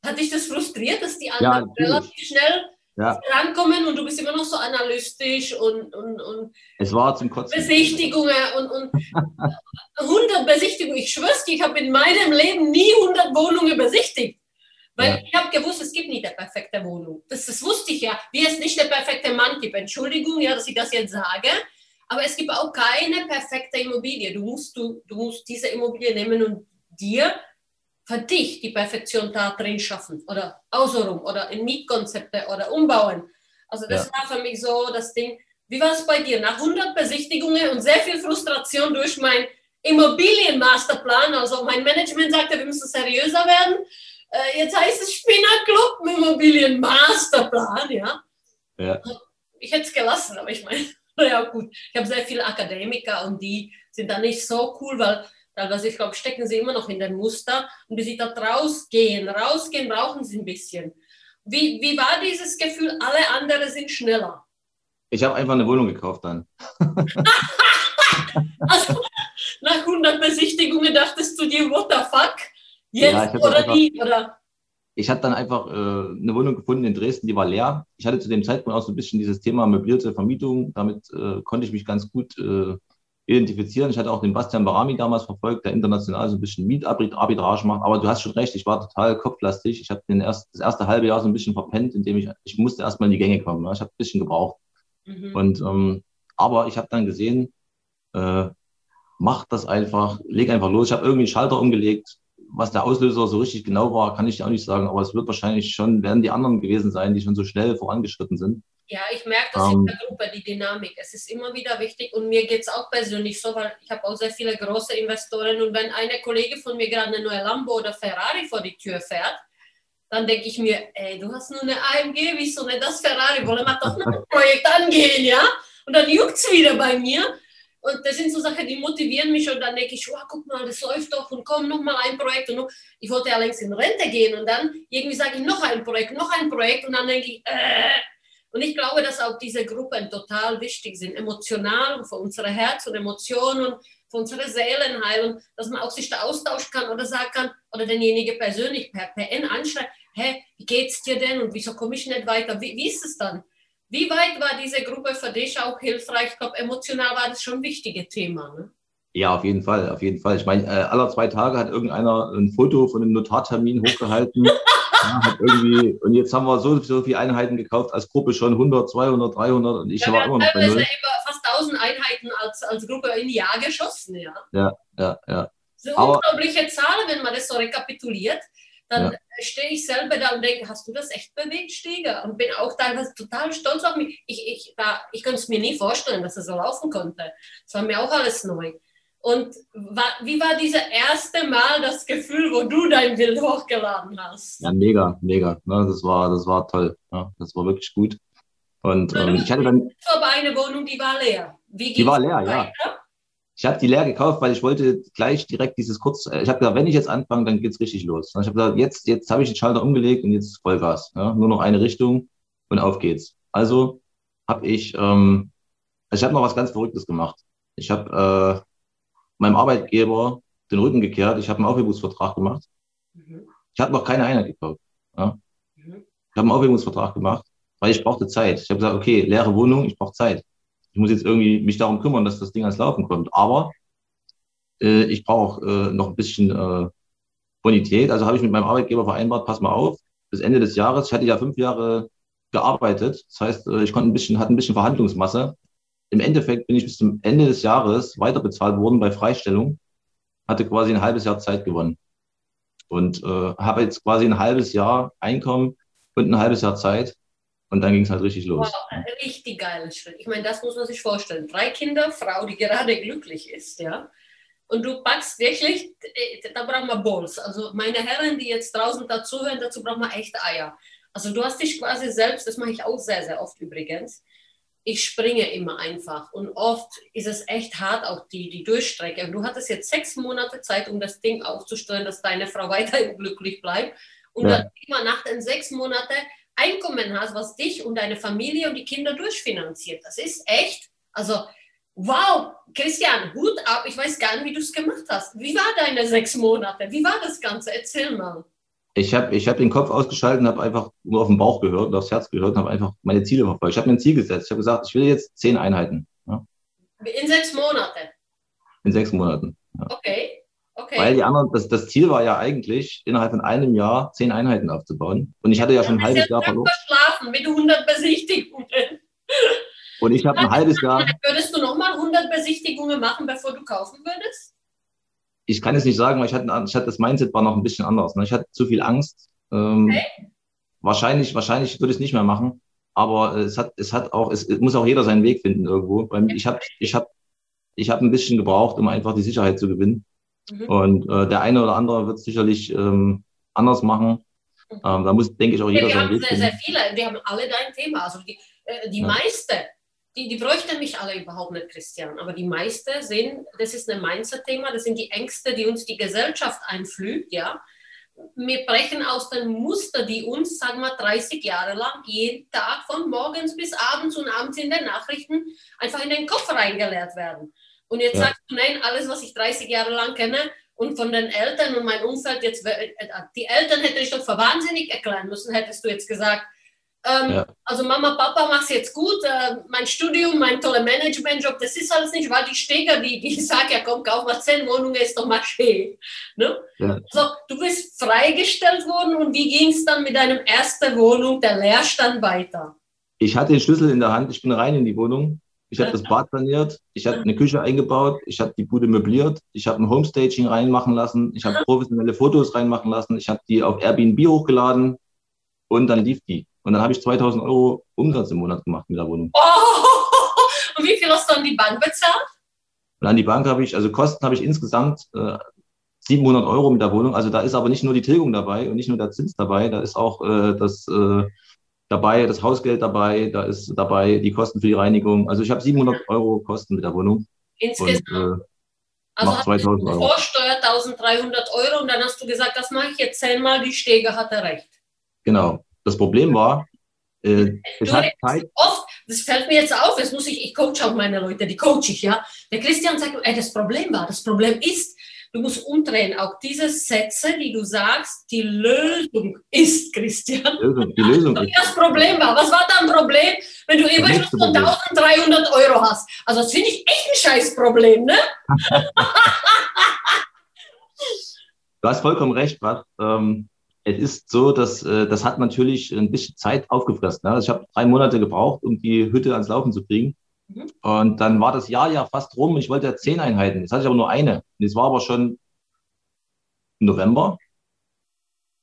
Speaker 1: Hat dich das frustriert, dass die anderen ja, relativ schnell ja. rankommen und du bist immer noch so analytisch und, und, und
Speaker 3: es war zum Kotzen.
Speaker 1: Besichtigungen und, und 100 Besichtigungen. Ich schwör's dir, ich habe in meinem Leben nie 100 Wohnungen besichtigt. Weil ja. ich habe gewusst, es gibt nicht eine perfekte Wohnung. Das, das wusste ich ja. Wie es nicht der perfekte Mann gibt. Entschuldigung, ja, dass ich das jetzt sage. Aber es gibt auch keine perfekte Immobilie. Du musst, du, du musst diese Immobilie nehmen und dir für dich die Perfektion da drin schaffen oder außenrum oder in Mietkonzepte oder umbauen. Also das ja. war für mich so das Ding. Wie war es bei dir? Nach 100 Besichtigungen und sehr viel Frustration durch meinen Immobilienmasterplan, also mein Management sagte, wir müssen seriöser werden. Äh, jetzt heißt es Spinnerclub Immobilienmasterplan, ja. ja. Ich hätte es gelassen, aber ich meine, ja gut, ich habe sehr viele Akademiker und die sind da nicht so cool, weil Teilweise, ich glaube, stecken sie immer noch in den Muster. Und bis sie da rausgehen, rausgehen, brauchen sie ein bisschen. Wie, wie war dieses Gefühl, alle anderen sind schneller?
Speaker 3: Ich habe einfach eine Wohnung gekauft dann.
Speaker 1: also, nach 100 Besichtigungen dachtest du dir, what the fuck? Jetzt ja, oder einfach, nie? Oder?
Speaker 3: Ich habe dann einfach äh, eine Wohnung gefunden in Dresden, die war leer. Ich hatte zu dem Zeitpunkt auch so ein bisschen dieses Thema möblierte Vermietung. Damit äh, konnte ich mich ganz gut äh, identifizieren. Ich hatte auch den Bastian Barami damals verfolgt, der international so ein bisschen Mietarbitrage macht. Aber du hast schon recht, ich war total kopflastig. Ich habe erst, das erste halbe Jahr so ein bisschen verpennt, indem ich, ich musste erstmal in die Gänge kommen. Ne? Ich habe ein bisschen gebraucht. Mhm. Und, ähm, aber ich habe dann gesehen, äh, mach das einfach, leg einfach los. Ich habe irgendwie einen Schalter umgelegt. Was der Auslöser so richtig genau war, kann ich dir auch nicht sagen, aber es wird wahrscheinlich schon, werden die anderen gewesen sein, die schon so schnell vorangeschritten sind.
Speaker 1: Ja, ich merke das in ähm. der Gruppe, die Dynamik. Es ist immer wieder wichtig und mir geht es auch persönlich so, weil ich habe auch sehr viele große Investoren und wenn eine Kollege von mir gerade eine neue Lambo oder Ferrari vor die Tür fährt, dann denke ich mir, ey, du hast nur eine AMG, wieso nicht das Ferrari? Wollen wir doch noch ein Projekt angehen, ja? Und dann juckt es wieder bei mir. Und das sind so Sachen, die motivieren mich und dann denke ich, oh, guck mal, das läuft doch und komm, noch mal ein Projekt. Und noch. ich wollte ja längst in Rente gehen und dann irgendwie sage ich, noch ein Projekt, noch ein Projekt und dann denke ich, äh, und ich glaube, dass auch diese Gruppen total wichtig sind, emotional für unser Herz und Emotionen. Für unsere Seelen heilen, dass man auch sich da austauschen kann oder sagen kann, oder denjenige persönlich per PN anschreibt, hä, wie geht's dir denn und wieso komme ich nicht weiter? Wie, wie ist es dann? Wie weit war diese Gruppe für dich auch hilfreich? Ich glaube, emotional war das schon ein wichtiges Thema. Ne?
Speaker 3: Ja, auf jeden Fall, auf jeden Fall. Ich meine, äh, aller zwei Tage hat irgendeiner ein Foto von einem Notartermin hochgehalten. ja, irgendwie, und jetzt haben wir so, so viele Einheiten gekauft als Gruppe schon 100, 200, 300 und ich ja, war immer noch bei Null.
Speaker 1: fast 1000 Einheiten als, als Gruppe in Jahr geschossen, ja.
Speaker 3: Ja, ja, ja.
Speaker 1: So unglaubliche Zahlen, wenn man das so rekapituliert dann ja. stehe ich selber da und denke, hast du das echt bewegt, Stieger? Und bin auch teilweise total stolz auf mich. Ich, ich, ich könnte es mir nie vorstellen, dass es so laufen konnte. Das war mir auch alles neu. Und wie war dieses erste Mal das Gefühl, wo du dein Bild hochgeladen hast?
Speaker 3: Ja, mega, mega. Ne, das, war, das war toll. Ja, das war wirklich gut. Und ähm, ich hatte dann.
Speaker 1: Aber eine Wohnung, die war leer.
Speaker 3: Die war leer, ja. Ich habe die leer gekauft, weil ich wollte gleich direkt dieses kurz. Ich habe gesagt, wenn ich jetzt anfange, dann geht's richtig los. Ich habe gesagt, jetzt, jetzt habe ich den Schalter umgelegt und jetzt Vollgas. Ja? Nur noch eine Richtung und auf geht's. Also habe ich, ähm, ich habe noch was ganz Verrücktes gemacht. Ich habe äh, meinem Arbeitgeber den Rücken gekehrt. Ich habe einen Aufhebungsvertrag gemacht. Mhm. Ich habe noch keine Einheit gekauft. Ja? Mhm. Ich habe einen Aufhebungsvertrag gemacht, weil ich brauchte Zeit. Ich habe gesagt, okay, leere Wohnung, ich brauche Zeit. Ich muss jetzt irgendwie mich darum kümmern, dass das Ding ans Laufen kommt. Aber äh, ich brauche äh, noch ein bisschen äh, Bonität. Also habe ich mit meinem Arbeitgeber vereinbart, pass mal auf, bis Ende des Jahres, ich hatte ja fünf Jahre gearbeitet. Das heißt, äh, ich konnte ein bisschen, hatte ein bisschen Verhandlungsmasse im Endeffekt bin ich bis zum Ende des Jahres weiterbezahlt worden bei Freistellung, hatte quasi ein halbes Jahr Zeit gewonnen und äh, habe jetzt quasi ein halbes Jahr Einkommen und ein halbes Jahr Zeit und dann ging es halt richtig los.
Speaker 1: Wow, richtig geiler Schritt. Ich meine, das muss man sich vorstellen. Drei Kinder, Frau, die gerade glücklich ist, ja. Und du packst wirklich, äh, da braucht man Bowls. Also meine Herren, die jetzt draußen dazuhören, dazu braucht man echt Eier. Also du hast dich quasi selbst, das mache ich auch sehr, sehr oft übrigens, ich springe immer einfach. Und oft ist es echt hart, auch die, die Durchstrecke. Und du hattest jetzt sechs Monate Zeit, um das Ding aufzustellen, dass deine Frau weiterhin glücklich bleibt. Und ja. dann immer nach den sechs Monaten Einkommen hast, was dich und deine Familie und die Kinder durchfinanziert. Das ist echt, also wow, Christian, Hut ab. Ich weiß gar nicht, wie du es gemacht hast. Wie war deine sechs Monate? Wie war das Ganze? Erzähl mal.
Speaker 3: Ich habe ich hab den Kopf ausgeschaltet und habe einfach nur auf den Bauch gehört und aufs Herz gehört und habe einfach meine Ziele verfolgt. Ich habe mir ein Ziel gesetzt. Ich habe gesagt, ich will jetzt zehn Einheiten. Ja.
Speaker 1: In sechs Monaten?
Speaker 3: In sechs Monaten.
Speaker 1: Ja. Okay. Okay.
Speaker 3: Weil die anderen, das, das Ziel war ja eigentlich, innerhalb von einem Jahr zehn Einheiten aufzubauen. Und ich hatte ja schon ein halbes Jahr verloren.
Speaker 1: verschlafen mit 100 Besichtigungen.
Speaker 3: Und ich habe ein halbes Jahr.
Speaker 1: Würdest du nochmal 100 Besichtigungen machen, bevor du kaufen würdest?
Speaker 3: Ich kann es nicht sagen, weil ich hatte, ich hatte das Mindset war noch ein bisschen anders. Ne? Ich hatte zu viel Angst. Ähm, okay. Wahrscheinlich, wahrscheinlich würde ich es nicht mehr machen. Aber es hat, es hat auch, es, es muss auch jeder seinen Weg finden irgendwo. Weil ich habe, ich habe, ich habe ein bisschen gebraucht, um einfach die Sicherheit zu gewinnen. Mhm. Und äh, der eine oder andere wird es sicherlich ähm, anders machen. Mhm. Ähm, da muss, denke ich, auch jeder
Speaker 1: ja,
Speaker 3: seinen
Speaker 1: Weg finden. Wir haben sehr, sehr viele, wir haben alle dein Thema. Also die, äh, die ja. meiste die, die bräuchten mich alle überhaupt nicht, Christian. Aber die meisten sehen, das ist ein Mindset-Thema, das sind die Ängste, die uns die Gesellschaft einflügt, ja. Wir brechen aus den Muster, die uns, sagen wir, 30 Jahre lang jeden Tag von morgens bis abends und abends in den Nachrichten einfach in den Kopf reingeleert werden. Und jetzt ja. sagst du, nein, alles, was ich 30 Jahre lang kenne, und von den Eltern und mein Umfeld jetzt, äh, die Eltern hätte ich doch für wahnsinnig erklären müssen, hättest du jetzt gesagt, ähm, ja. Also Mama, Papa, mach's jetzt gut. Äh, mein Studium, mein toller Managementjob, das ist alles nicht, weil die Steger, die, die sagen, ja komm, kauf mal zehn Wohnungen, ist doch mal schön. Ne? Ja. Also, du bist freigestellt worden und wie ging es dann mit deinem ersten Wohnung, der Leerstand, weiter?
Speaker 3: Ich hatte den Schlüssel in der Hand, ich bin rein in die Wohnung. Ich habe das Bad saniert, ich habe eine Küche eingebaut, ich habe die Bude möbliert, ich habe ein Homestaging reinmachen lassen, ich habe professionelle Fotos reinmachen lassen, ich habe die auf Airbnb hochgeladen und dann lief die. Und dann habe ich 2000 Euro Umsatz im Monat gemacht mit der Wohnung. Oh,
Speaker 1: und wie viel hast du an die Bank bezahlt?
Speaker 3: Und an die Bank habe ich, also Kosten habe ich insgesamt äh, 700 Euro mit der Wohnung. Also da ist aber nicht nur die Tilgung dabei und nicht nur der Zins dabei, da ist auch äh, das äh, dabei, das Hausgeld dabei, da ist dabei die Kosten für die Reinigung. Also ich habe 700 Euro Kosten mit der Wohnung.
Speaker 1: Insgesamt? Und, äh, also hast 2000 Euro. Vorsteuer 1300 Euro und dann hast du gesagt, das mache ich jetzt zehnmal, die Stege hatte recht.
Speaker 3: Genau. Das Problem war, äh, es hat Zeit.
Speaker 1: Oft, das fällt mir jetzt auf, jetzt muss ich, ich coach auch meine Leute, die coach ich, ja. Der Christian sagt, ey, das Problem war, das Problem ist, du musst umdrehen. Auch diese Sätze, die du sagst, die Lösung ist, Christian. Die Lösung ist. Das Problem war, was war da ein Problem, wenn du Überschuss von 1300 Euro hast? Also das finde ich echt ein Scheißproblem, ne?
Speaker 3: du hast vollkommen recht, Bart. Ähm, es ist so, dass äh, das hat natürlich ein bisschen Zeit aufgefressen. Ne? Also ich habe drei Monate gebraucht, um die Hütte ans Laufen zu kriegen. Mhm. Und dann war das Jahr ja fast rum. Ich wollte ja zehn Einheiten. Jetzt hatte ich aber nur eine. Und es war aber schon November.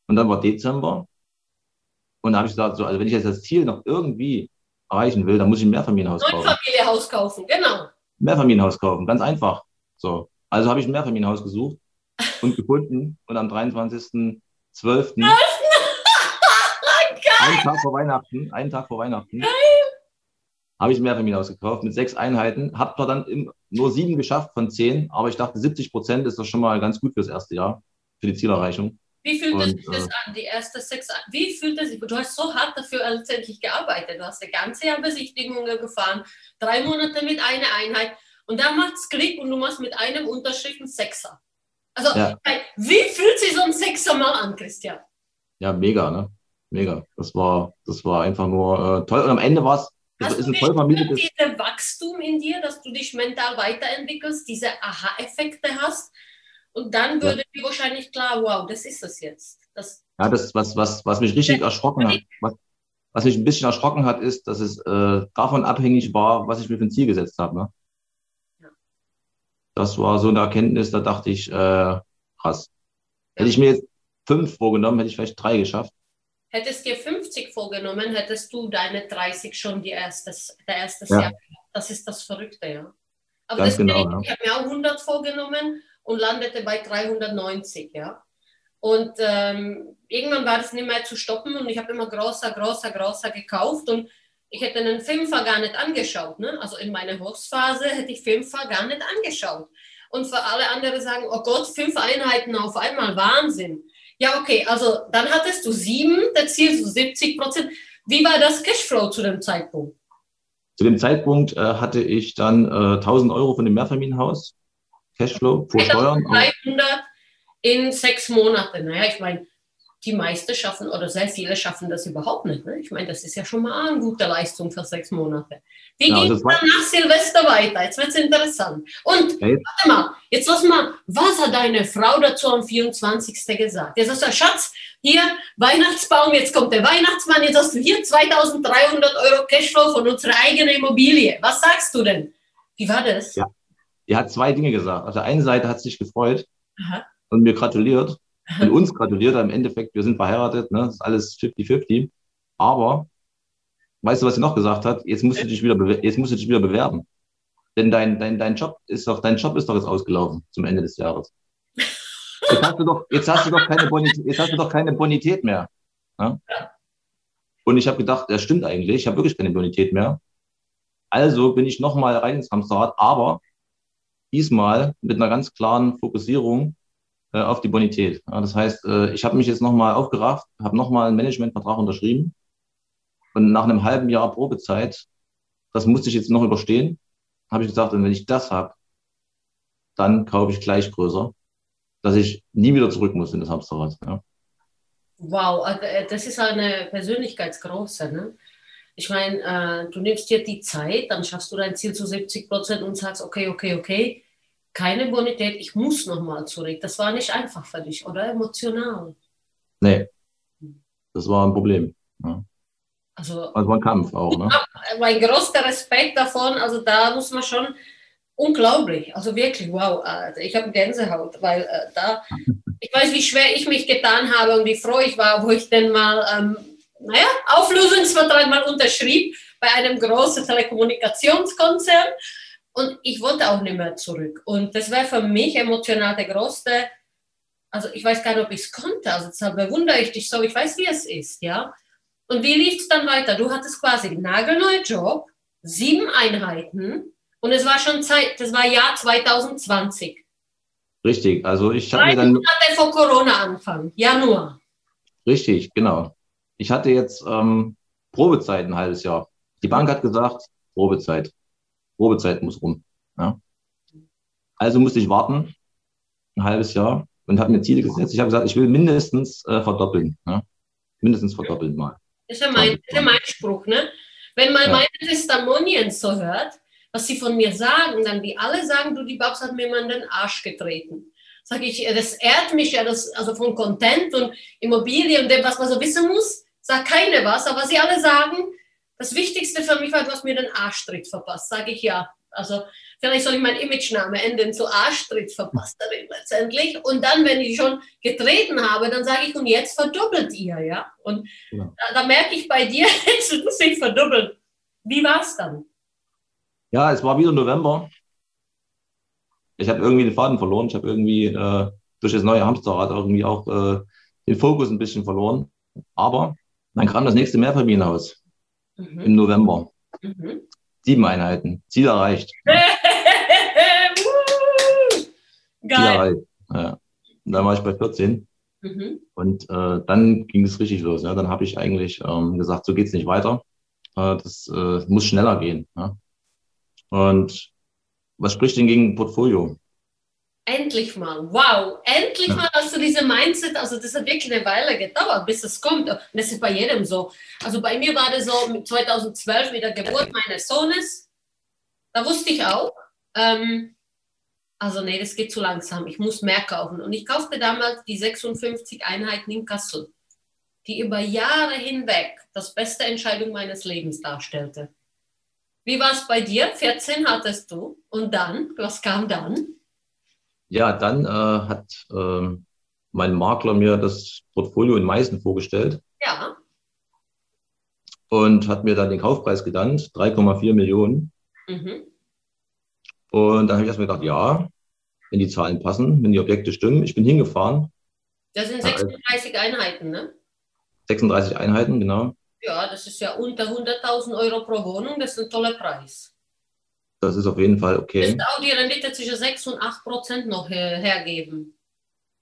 Speaker 3: Und dann war Dezember. Und da habe ich gesagt, so, also wenn ich jetzt das Ziel noch irgendwie erreichen will, dann muss ich ein Mehrfamilienhaus kaufen.
Speaker 1: Mehrfamilienhaus kaufen, genau.
Speaker 3: Mehrfamilienhaus kaufen, ganz einfach. So. Also habe ich ein Mehrfamilienhaus gesucht und gefunden und am 23. 12. einen Tag vor Weihnachten, einen Tag vor Weihnachten, habe ich mehr von mir ausgekauft mit sechs Einheiten. Habe zwar dann im, nur sieben geschafft von zehn, aber ich dachte, 70 Prozent ist das schon mal ganz gut fürs erste Jahr, für die Zielerreichung.
Speaker 1: Wie fühlt und, sich das äh, an, die erste sechs? Wie fühlt es sich? Du hast so hart dafür letztendlich gearbeitet. Du hast das ganze Jahr Besichtigungen gefahren, drei Monate mit einer Einheit und dann macht es Klick und du machst mit einem Unterschrift einen Sechser. Also, ja. wie fühlt sich so ein Sechser mal an, Christian?
Speaker 3: Ja, mega, ne? Mega. Das war, das war einfach nur äh, toll. Und am Ende war es,
Speaker 1: das ist ein voll vermietetes... Diese Wachstum in dir, dass du dich mental weiterentwickelst, diese Aha-Effekte hast. Und dann würde ja. dir wahrscheinlich klar, wow, das ist es jetzt. Das,
Speaker 3: ja, das, was, was, was mich richtig erschrocken hat, was, was mich ein bisschen erschrocken hat, ist, dass es äh, davon abhängig war, was ich mir für ein Ziel gesetzt habe. Ne? Das war so eine Erkenntnis, da dachte ich, äh, krass. Hätte ich mir jetzt fünf vorgenommen, hätte ich vielleicht drei geschafft.
Speaker 1: Hättest dir 50 vorgenommen, hättest du deine 30 schon die erstes, der erste ja. Jahr. Das ist das Verrückte, ja. Aber Ganz deswegen, genau, ja. ich habe mir auch 100 vorgenommen und landete bei 390, ja. Und ähm, irgendwann war das nicht mehr zu stoppen und ich habe immer größer, größer, größer gekauft und ich hätte einen Fünfer gar nicht angeschaut. Ne? Also in meiner Hochphase hätte ich Fünfer gar nicht angeschaut. Und für alle anderen sagen, oh Gott, fünf Einheiten auf einmal, Wahnsinn. Ja, okay, also dann hattest du sieben, der Ziel so 70 Prozent. Wie war das Cashflow zu dem Zeitpunkt?
Speaker 3: Zu dem Zeitpunkt äh, hatte ich dann äh, 1000 Euro von dem Mehrfamilienhaus, Cashflow vor Steuern.
Speaker 1: 300 in sechs Monaten. Naja, ich meine, die meisten schaffen oder sehr viele schaffen das überhaupt nicht. Ne? Ich meine, das ist ja schon mal eine gute Leistung für sechs Monate. Wie ja, geht es dann nach Silvester weiter? Jetzt wird es interessant. Und, ja, warte mal, jetzt lass mal, was hat deine Frau dazu am 24. gesagt? Jetzt hast du, Schatz, hier, Weihnachtsbaum, jetzt kommt der Weihnachtsmann, jetzt hast du hier 2300 Euro Cashflow von unserer eigenen Immobilie. Was sagst du denn? Wie war das?
Speaker 3: Ja, die hat zwei Dinge gesagt. Auf der einen Seite hat sie sich gefreut Aha. und mir gratuliert und uns gratuliert. Im Endeffekt, wir sind verheiratet, ne? das ist alles 50-50. Aber, weißt du, was sie noch gesagt hat? Jetzt musst du dich wieder, jetzt musst du dich wieder bewerben. Denn dein, dein, dein Job ist doch, dein Job ist doch jetzt ausgelaufen zum Ende des Jahres. Jetzt hast du doch, jetzt hast du doch keine Bonität, jetzt hast du doch keine Bonität mehr. Ne? Und ich habe gedacht, das stimmt eigentlich, ich habe wirklich keine Bonität mehr. Also bin ich nochmal rein ins Hamsterrad, aber diesmal mit einer ganz klaren Fokussierung äh, auf die Bonität. Ja, das heißt, äh, ich habe mich jetzt nochmal aufgerafft, habe nochmal einen Managementvertrag unterschrieben und nach einem halben Jahr Probezeit, das musste ich jetzt noch überstehen, habe ich gesagt, wenn ich das habe, dann kaufe ich gleich größer, dass ich nie wieder zurück muss in das Hamsterrad. Ja.
Speaker 1: Wow, also, äh, das ist eine Persönlichkeitsgröße. Ne? Ich meine, äh, du nimmst dir die Zeit, dann schaffst du dein Ziel zu 70 Prozent und sagst, okay, okay, okay, keine Bonität, ich muss nochmal zurück. Das war nicht einfach für dich, oder? Emotional.
Speaker 3: Nee, das war ein Problem. Ja. Also, also ein Kampf auch. Ne?
Speaker 1: Mein größter Respekt davon, also da muss man schon unglaublich, also wirklich, wow, also ich habe Gänsehaut, weil äh, da, ich weiß, wie schwer ich mich getan habe und wie froh ich war, wo ich denn mal, ähm, naja, Auflösungsvertrag mal unterschrieb bei einem großen Telekommunikationskonzern und ich wollte auch nicht mehr zurück. Und das war für mich emotional der größte, also ich weiß gar nicht, ob ich es konnte, also deshalb bewundere ich dich so, ich weiß, wie es ist, ja. Und wie lief es dann weiter? Du hattest quasi einen nagelneuen Job, sieben Einheiten und es war schon Zeit, das war Jahr 2020.
Speaker 3: Richtig, also ich habe mir dann...
Speaker 1: Monate vor Corona anfangen, Januar.
Speaker 3: Richtig, genau. Ich hatte jetzt ähm, Probezeit ein halbes Jahr. Die Bank hat gesagt, Probezeit. Probezeit muss rum. Ja. Also musste ich warten, ein halbes Jahr, und habe mir Ziele gesetzt. Ich habe gesagt, ich will mindestens äh, verdoppeln. Ja. Mindestens verdoppeln mal.
Speaker 1: Das ist ja mein, ist ja mein Spruch, ne? Wenn man ja. meine Testimonials so hört, was sie von mir sagen, dann die alle sagen, du, die Babs hat mir mal in den Arsch getreten. Sag ich, das ehrt mich ja, das, also von Content und Immobilie und dem, was man so wissen muss, sagt keine was, aber sie alle sagen, das Wichtigste für mich war, du hast mir den Arschtritt verpasst. Sage ich ja. Also vielleicht soll ich meinen Imagename ändern zu Arschtritt verpassterin letztendlich. Und dann, wenn ich schon getreten habe, dann sage ich, und jetzt verdoppelt ihr, ja. Und ja. Da, da, merke ich bei dir, jetzt du sich verdoppelt. Wie war es dann?
Speaker 3: Ja, es war wieder November. Ich habe irgendwie den Faden verloren. Ich habe irgendwie äh, durch das neue Hamsterrad irgendwie auch äh, den Fokus ein bisschen verloren. Aber dann kam das nächste Mehrfamilienhaus mhm. im November. Mhm. Sieben Einheiten. Ziel erreicht. Geil. Ziel erreicht. Ja. Und dann war ich bei 14. Mhm. Und äh, dann ging es richtig los. Ja. Dann habe ich eigentlich ähm, gesagt, so geht es nicht weiter. Äh, das äh, muss schneller gehen. Ja. Und was spricht denn gegen ein Portfolio?
Speaker 1: Endlich mal, wow, endlich ja. mal hast du diese Mindset, also das hat wirklich eine Weile gedauert, bis es kommt. Und das ist bei jedem so. Also bei mir war das so 2012 mit der Geburt meines Sohnes. Da wusste ich auch, ähm, also nee, das geht zu langsam, ich muss mehr kaufen. Und ich kaufte damals die 56 Einheiten in Kassel, die über Jahre hinweg das beste Entscheidung meines Lebens darstellte. Wie war es bei dir? 14 hattest du. Und dann, was kam dann?
Speaker 3: Ja, dann äh, hat äh, mein Makler mir das Portfolio in Meißen vorgestellt.
Speaker 1: Ja.
Speaker 3: Und hat mir dann den Kaufpreis genannt, 3,4 Millionen. Mhm. Und dann habe ich erstmal gedacht, ja, wenn die Zahlen passen, wenn die Objekte stimmen. Ich bin hingefahren.
Speaker 1: Das sind 36 Einheiten, ne?
Speaker 3: 36 Einheiten, genau.
Speaker 1: Ja, das ist ja unter 100.000 Euro pro Wohnung, das ist ein toller Preis.
Speaker 3: Das ist auf jeden Fall okay.
Speaker 1: Das auch die Rendite zwischen 6 und 8 Prozent noch her hergeben.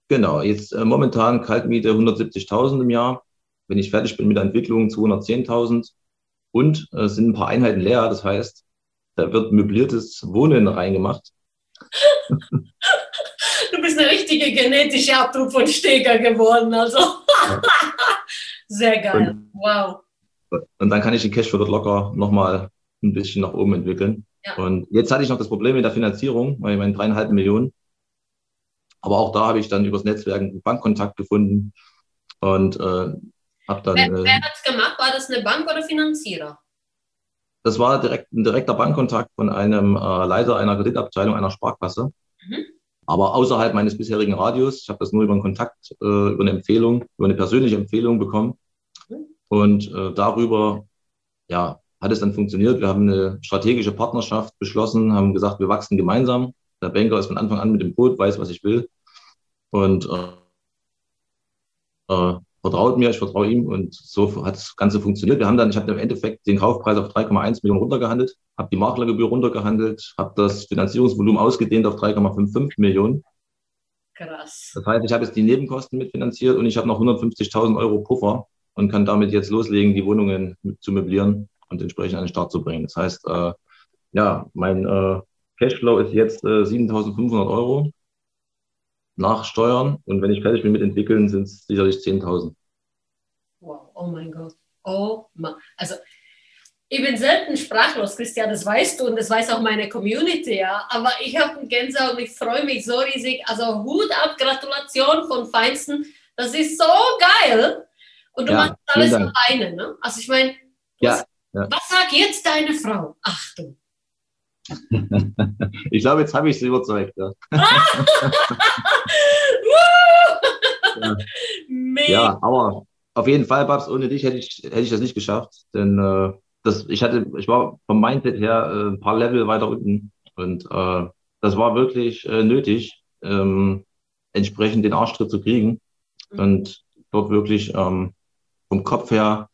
Speaker 3: Genau, jetzt äh, momentan Kaltmiete 170.000 im Jahr. Wenn ich fertig bin mit der Entwicklung 210.000 und es äh, sind ein paar Einheiten leer. Das heißt, da wird möbliertes Wohnen reingemacht.
Speaker 1: du bist eine richtige genetische Abdruck von Steger geworden. Also sehr geil. Und, wow.
Speaker 3: Und dann kann ich den Cashflow dort locker nochmal ein bisschen nach oben entwickeln. Ja. Und jetzt hatte ich noch das Problem mit der Finanzierung, weil ich meine dreieinhalb Millionen. Aber auch da habe ich dann übers Netzwerk einen Bankkontakt gefunden und äh, habe dann.
Speaker 1: Wer, wer hat es gemacht? War das eine Bank oder Finanzierer?
Speaker 3: Das war direkt, ein direkter Bankkontakt von einem äh, Leiter einer Kreditabteilung einer Sparkasse. Mhm. Aber außerhalb meines bisherigen Radios. Ich habe das nur über einen Kontakt, äh, über eine Empfehlung, über eine persönliche Empfehlung bekommen. Mhm. Und äh, darüber ja, hat es dann funktioniert. Wir haben eine strategische Partnerschaft beschlossen, haben gesagt, wir wachsen gemeinsam. Der Banker ist von Anfang an mit dem Boot, weiß, was ich will. Und äh, äh, vertraut mir, ich vertraue ihm und so hat das Ganze funktioniert. Wir haben dann, ich habe im Endeffekt den Kaufpreis auf 3,1 Millionen runtergehandelt, habe die Maklergebühr runtergehandelt, habe das Finanzierungsvolumen ausgedehnt auf 3,55 Millionen.
Speaker 1: Krass.
Speaker 3: Das heißt, ich habe jetzt die Nebenkosten mitfinanziert und ich habe noch 150.000 Euro Puffer und kann damit jetzt loslegen, die Wohnungen zu möblieren und entsprechend an den Start zu bringen. Das heißt, äh, ja, mein äh, Cashflow ist jetzt äh, 7.500 Euro nach Steuern und wenn ich fertig bin mit entwickeln, sind es sicherlich 10.000.
Speaker 1: Wow, oh mein Gott. Oh mein. Also ich bin selten sprachlos, Christian, das weißt du und das weiß auch meine Community, ja. Aber ich habe einen Gänsehaut und ich freue mich so riesig. Also Hut ab, Gratulation von Feinsten. Das ist so geil. Und du ja, machst alles alleine, ne? Also ich meine,
Speaker 3: ja,
Speaker 1: ja. was sagt jetzt deine Frau? Achtung.
Speaker 3: ich glaube, jetzt habe ich sie überzeugt. Ja. ja. aber auf jeden Fall, Babs, ohne dich hätte ich, hätte ich das nicht geschafft. Denn äh, das, ich, hatte, ich war vom Mindset her äh, ein paar Level weiter unten. Und äh, das war wirklich äh, nötig, ähm, entsprechend den Arschtritt zu kriegen. Mhm. Und dort wirklich ähm, vom Kopf her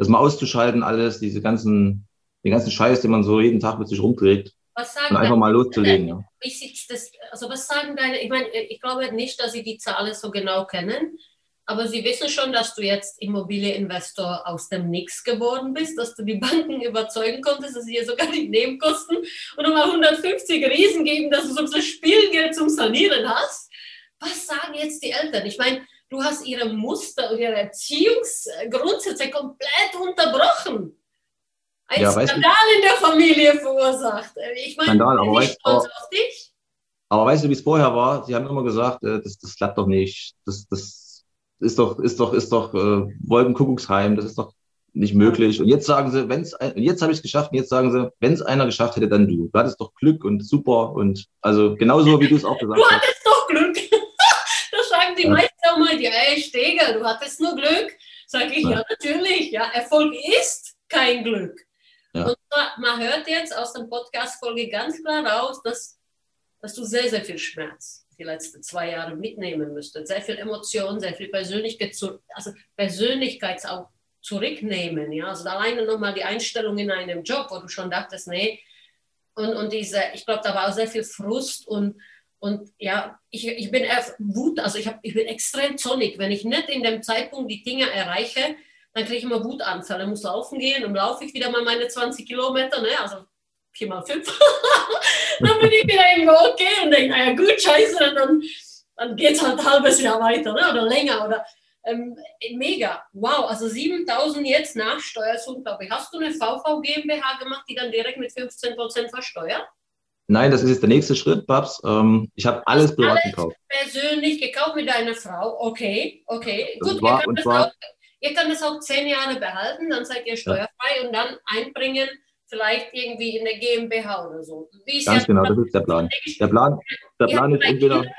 Speaker 3: das mal auszuschalten, alles, diese ganzen den ganzen Scheiß, den man so jeden Tag mit sich rumträgt.
Speaker 1: Was sagen
Speaker 3: und einfach mal loszulegen. Ja.
Speaker 1: Wie das, also was sagen deine, ich meine, ich glaube nicht, dass sie die Zahlen so genau kennen, aber sie wissen schon, dass du jetzt Immobilieninvestor aus dem Nix geworden bist, dass du die Banken überzeugen konntest, dass sie dir sogar die Nebenkosten und nochmal 150 Riesen geben, dass du so ein Spielgeld zum Sanieren hast. Was sagen jetzt die Eltern? Ich meine, du hast ihre Muster und ihre Erziehungsgrundsätze komplett unterbrochen. Ein
Speaker 3: Ja, du-
Speaker 1: Skandal in der Familie verursacht. Ich meine,
Speaker 3: Skandal, aber weißt-
Speaker 1: stolz
Speaker 3: aber-
Speaker 1: auf dich.
Speaker 3: Aber weißt du, wie es vorher war? Sie haben immer gesagt, äh, das, das klappt doch nicht. Das, das ist doch, ist doch, ist doch äh, Wolkenkuckucksheim, das ist doch nicht möglich. Und jetzt sagen sie, wenn es jetzt habe ich es geschafft, und jetzt sagen sie, wenn es einer geschafft hätte, dann du. Du hattest doch Glück und super und also genauso wie du es auch gesagt
Speaker 1: Du
Speaker 3: hast.
Speaker 1: hattest doch Glück. Auch mal, die ey, Steger, du hattest nur Glück. Sag ich, ja.
Speaker 3: Ja.
Speaker 1: natürlich. Ja, Erfolg ist kein Glück.
Speaker 3: Ja.
Speaker 1: Und man hört jetzt aus der Podcast-Folge ganz klar raus, dass, dass du sehr, sehr viel Schmerz die letzten zwei Jahre mitnehmen müsstest. Sehr viel Emotion, sehr viel Persönlichkeit, also Persönlichkeit auch zurücknehmen. Ja? Also alleine nochmal die Einstellung in einem Job, wo du schon dachtest, nee, und, und diese, ich glaube, da war auch sehr viel Frust und, und ja, ich, ich bin eher Wut, also ich, hab, ich bin extrem zornig. Wenn ich nicht in dem Zeitpunkt die Dinge erreiche, dann kriege ich immer Wutanfälle, muss laufen gehen und laufe ich wieder mal meine 20 Kilometer, ne? also vier mal fünf. dann bin ich wieder irgendwo okay und denke, naja gut, scheiße, dann, dann geht es halt ein halbes Jahr weiter ne? oder länger. Oder, ähm, mega, wow, also 7000 jetzt nach Steuer ist unglaublich. Hast du eine VV GmbH gemacht, die dann direkt mit 15% versteuert?
Speaker 3: Nein, das ist jetzt der nächste Schritt, Babs. Ähm, ich habe alles privat
Speaker 1: Alles
Speaker 3: gekauft.
Speaker 1: persönlich gekauft mit deiner Frau. Okay, okay.
Speaker 3: Und
Speaker 1: Gut,
Speaker 3: zwar-
Speaker 1: ihr, könnt das
Speaker 3: zwar-
Speaker 1: auch, ihr könnt das auch zehn Jahre behalten, dann seid ihr steuerfrei und dann einbringen, vielleicht irgendwie in eine GmbH oder so. Wie ist
Speaker 3: Ganz
Speaker 1: ja-
Speaker 3: genau, das ist der Plan. Der Plan, der Plan ist entweder,
Speaker 1: Kinder,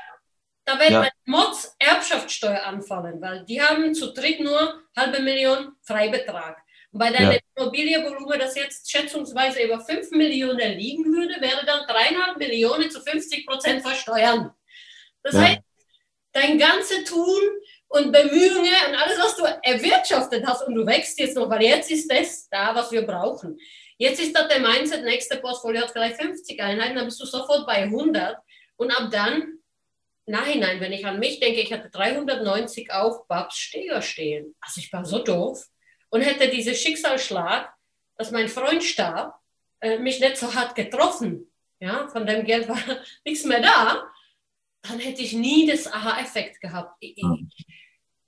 Speaker 1: Da wird
Speaker 3: Ja.
Speaker 1: bei Mods Erbschaftssteuer anfallen, weil die haben zu dritt nur halbe Million Freibetrag. Und bei deinem
Speaker 3: Ja.
Speaker 1: Immobilienvolumen, das jetzt schätzungsweise über 5 Millionen liegen würde, wäre dann dreieinhalb Millionen zu 50 Prozent versteuern. Das
Speaker 3: Ja.
Speaker 1: heißt, dein ganze Tun und Bemühungen und alles, was du erwirtschaftet hast und du wächst jetzt noch, weil jetzt ist das da, was wir brauchen. Jetzt ist das der Mindset, nächste Portfolio hat vielleicht 50 Einheiten, dann bist du sofort bei 100 und ab dann, Nachhinein, wenn ich an mich denke, ich hatte 390 auf Babs Steger stehen. Also ich war so doof und hätte dieser Schicksalsschlag, dass mein Freund starb, äh, mich nicht so hart getroffen, ja, von dem Geld war nichts mehr da, dann hätte ich nie das Aha-Effekt gehabt. Ich,
Speaker 3: Mhm.
Speaker 1: ich,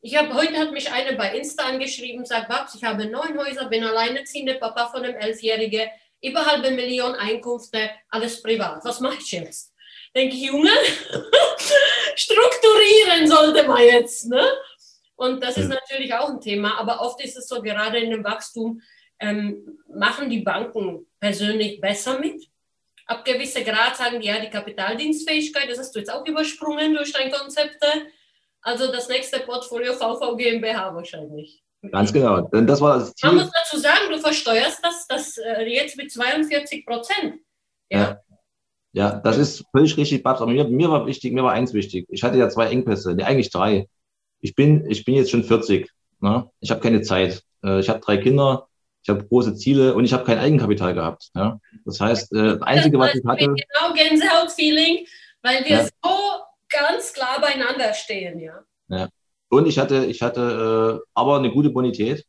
Speaker 1: ich habe heute hat mich eine bei Insta angeschrieben, sagt Babs, ich habe neun Häuser, bin alleinerziehender Papa von einem Elfjährigen, über halbe Million Einkünfte, alles privat. Was mache ich jetzt? Denke ich, Junge, strukturieren sollte man jetzt. Ne? Und das ist
Speaker 3: Ja.
Speaker 1: natürlich auch ein Thema, aber oft ist es so, gerade in dem Wachstum, ähm, machen die Banken persönlich besser mit. Ab gewisser Grad sagen die, ja, die Kapitaldienstfähigkeit, das hast du jetzt auch übersprungen durch dein Konzepte. Also das nächste Portfolio VV GmbH wahrscheinlich.
Speaker 3: ganz genau, denn das war das
Speaker 1: Man
Speaker 3: Ziel.
Speaker 1: muss dazu sagen, du versteuerst das, das äh, jetzt mit 42 Prozent.
Speaker 3: Ja. Ja, das ist völlig richtig, Babs. Aber mir, mir war wichtig, mir war eins wichtig. Ich hatte ja zwei Engpässe, nee, eigentlich drei. Ich bin, ich bin jetzt schon 40. Ne? Ich habe keine Zeit. Äh, Ich habe drei Kinder, ich habe große Ziele und ich habe kein Eigenkapital gehabt. Ja? Das heißt, äh, das Einzige, was ich hatte,
Speaker 1: Genau, Gänsehaut-Feeling, weil wir
Speaker 3: Ja.
Speaker 1: so ganz klar beieinander stehen, ja.
Speaker 3: und ich hatte, ich hatte äh, aber eine gute Bonität.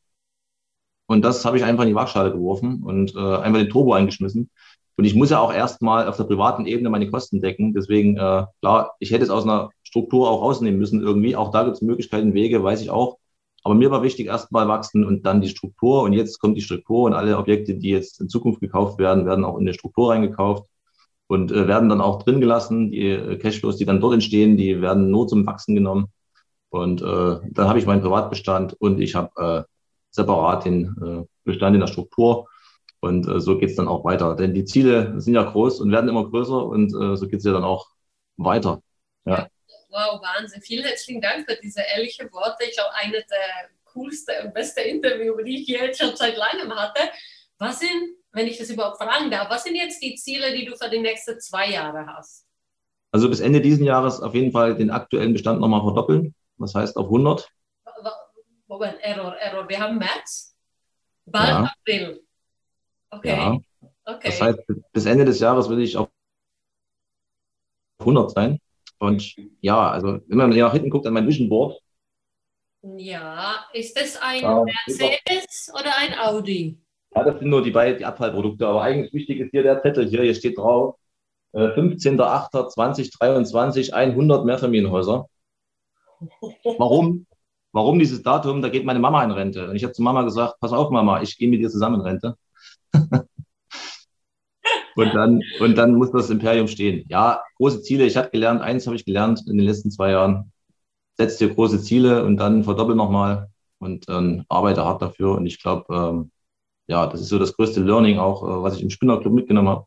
Speaker 3: Und das habe ich einfach in die Waagschale geworfen und äh, einfach den Turbo eingeschmissen. Und ich muss ja auch erstmal auf der privaten Ebene meine Kosten decken. Deswegen, äh, klar, ich hätte es aus einer Struktur auch rausnehmen müssen irgendwie. Auch da gibt es Möglichkeiten, Wege, weiß ich auch. Aber mir war wichtig, erstmal wachsen und dann die Struktur. Und jetzt kommt die Struktur und alle Objekte, die jetzt in Zukunft gekauft werden, werden auch in die Struktur reingekauft und äh, werden dann auch drin gelassen. Die äh, Cashflows, die dann dort entstehen, die werden nur zum Wachsen genommen. Und äh, dann habe ich meinen Privatbestand und ich habe äh, separat den äh, Bestand in der Struktur. Und so geht's dann auch weiter. Denn die Ziele sind ja groß und werden immer größer und so geht's ja dann auch weiter.
Speaker 1: Wow, Wahnsinn. Vielen herzlichen Dank für diese ehrlichen Worte. Ich glaube, eine der coolsten und besten Interviews, die ich jetzt schon seit langem hatte. Was sind, wenn ich das überhaupt fragen darf, was sind jetzt die Ziele, die du für die nächsten zwei Jahre hast?
Speaker 3: Also bis Ende diesen Jahres auf jeden Fall den aktuellen Bestand nochmal verdoppeln. Das heißt auf 100.
Speaker 1: Wa- wa- Moment, Error, Error. Wir haben März, bald
Speaker 3: Ja.
Speaker 1: April. Okay,
Speaker 3: Ja.
Speaker 1: okay.
Speaker 3: Das heißt, bis Ende des Jahres will ich auf 100 sein. Und ja, also wenn man nach hinten guckt an mein Vision Board,
Speaker 1: Ja, ist das ein ja, Mercedes oder ein Audi?
Speaker 3: Ja, das sind nur die beiden die Abfallprodukte. Aber eigentlich wichtig ist hier der Zettel hier. Hier steht drauf: äh, 15.08.2023 100 Mehrfamilienhäuser. Warum? Warum dieses Datum? Da geht meine Mama in Rente. Und ich habe zu Mama gesagt: Pass auf, Mama, ich gehe mit dir zusammen in Rente. und, dann, und dann muss das Imperium stehen. Ja, große Ziele. Ich habe gelernt, eins habe ich gelernt in den letzten zwei Jahren setz dir große Ziele und dann verdoppel nochmal und ähm, arbeite hart dafür. Und ich glaube, ähm, ja, das ist so das größte Learning auch, äh, was ich im Spinnerclub mitgenommen habe.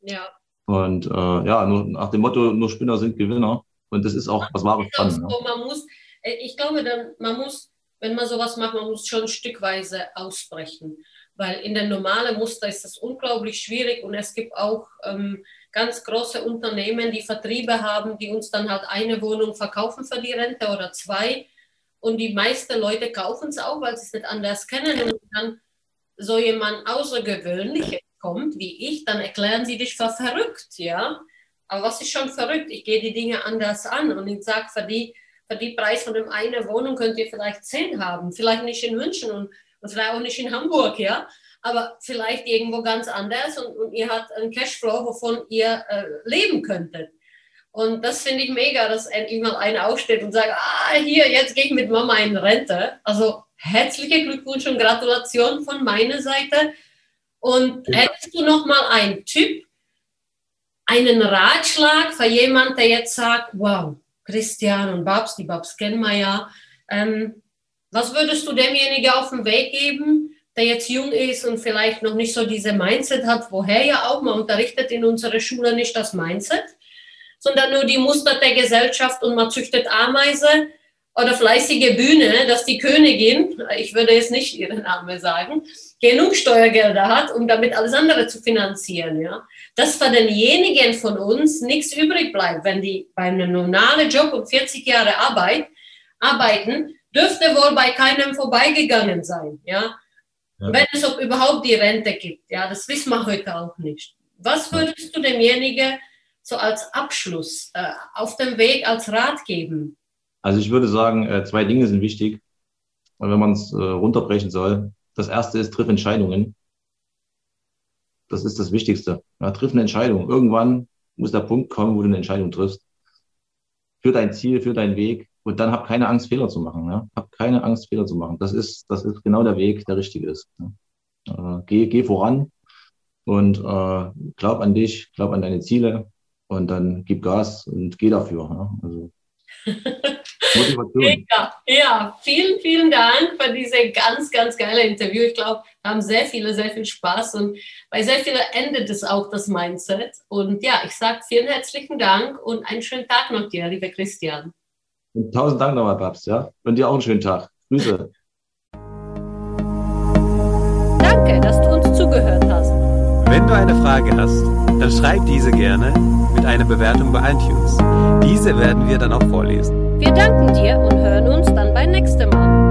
Speaker 1: Ja.
Speaker 3: Und äh, ja, nur, nach dem Motto, nur Spinner sind Gewinner. Und das ist auch was wahres dran.
Speaker 1: So, ja. man muss, äh, ich glaube, dann, man muss, wenn man sowas macht, man muss schon stückweise ausbrechen. Weil in der normalen Muster ist das unglaublich schwierig und es gibt auch ähm, ganz große Unternehmen, die Vertriebe haben, die uns dann halt eine Wohnung verkaufen für die Rente oder zwei. Und die meisten Leute kaufen es auch, weil sie es nicht anders kennen. Und dann so jemand Außergewöhnliches kommt, wie ich, dann erklären sie dich für verrückt, ja. Aber was ist schon verrückt? Ich gehe die Dinge anders an und ich sage, für die, für die Preis von dem eine Wohnung könnt ihr vielleicht zehn haben, vielleicht nicht in München und, und vielleicht auch nicht in Hamburg, ja aber vielleicht irgendwo ganz anders und, und ihr habt einen Cashflow, wovon ihr äh, leben könntet. Und das finde ich mega, dass endlich mal einer aufsteht und sagt, ah, hier, jetzt gehe ich mit Mama in Rente. Also herzliche Glückwunsch und Gratulation von meiner Seite. Und ja. hättest du noch mal einen Tipp, einen Ratschlag für jemanden, der jetzt sagt, wow, Christian und Babs, die Babs kennen wir ja, ähm, was würdest du demjenigen auf den Weg geben, der jetzt jung ist und vielleicht noch nicht so diese Mindset hat, woher ja auch, man unterrichtet in unserer Schule nicht das Mindset, sondern nur die Muster der Gesellschaft und man züchtet Ameise oder fleißige Bühne, dass die Königin, ich würde jetzt nicht ihren Namen sagen, genug Steuergelder hat, um damit alles andere zu finanzieren. Ja? Dass für denjenigen von uns nichts übrig bleibt, wenn die bei einem normalen Job und 40 Jahre Arbeit arbeiten, dürfte wohl bei keinem vorbeigegangen sein. Ja? Ja. Wenn es überhaupt die Rente gibt, ja, das wissen wir heute auch nicht. Was würdest du demjenigen so als Abschluss äh, auf dem Weg als Rat geben?
Speaker 3: Also ich würde sagen, äh, zwei Dinge sind wichtig, wenn man es äh, runterbrechen soll. Das erste ist, triff Entscheidungen. Das ist das Wichtigste. Ja, triff eine Entscheidung. Irgendwann muss der Punkt kommen, wo du eine Entscheidung triffst. Für dein Ziel, für deinen Weg. Und dann hab keine Angst, Fehler zu machen. Ja? Hab keine Angst, Fehler zu machen. Das ist, das ist genau der Weg, der richtig ist. Ja? Äh, geh, geh voran und äh, glaub an dich, glaub an deine Ziele und dann gib Gas und geh dafür. Ja? Also,
Speaker 1: Motivation. Ja, ja, vielen, vielen Dank für diese ganz, ganz geile Interview. Ich glaube, wir haben sehr viele, sehr viel Spaß und bei sehr vielen endet es auch das Mindset. Und ja, ich sage vielen herzlichen Dank und einen schönen Tag noch dir, lieber Christian.
Speaker 3: Und tausend Dank nochmal, Babs. Ja? Und dir auch einen schönen Tag. Grüße.
Speaker 1: Danke, dass du uns zugehört hast.
Speaker 2: Wenn du eine Frage hast, dann schreib diese gerne mit einer Bewertung bei iTunes. Diese werden wir dann auch vorlesen.
Speaker 1: Wir danken dir und hören uns dann beim nächsten Mal.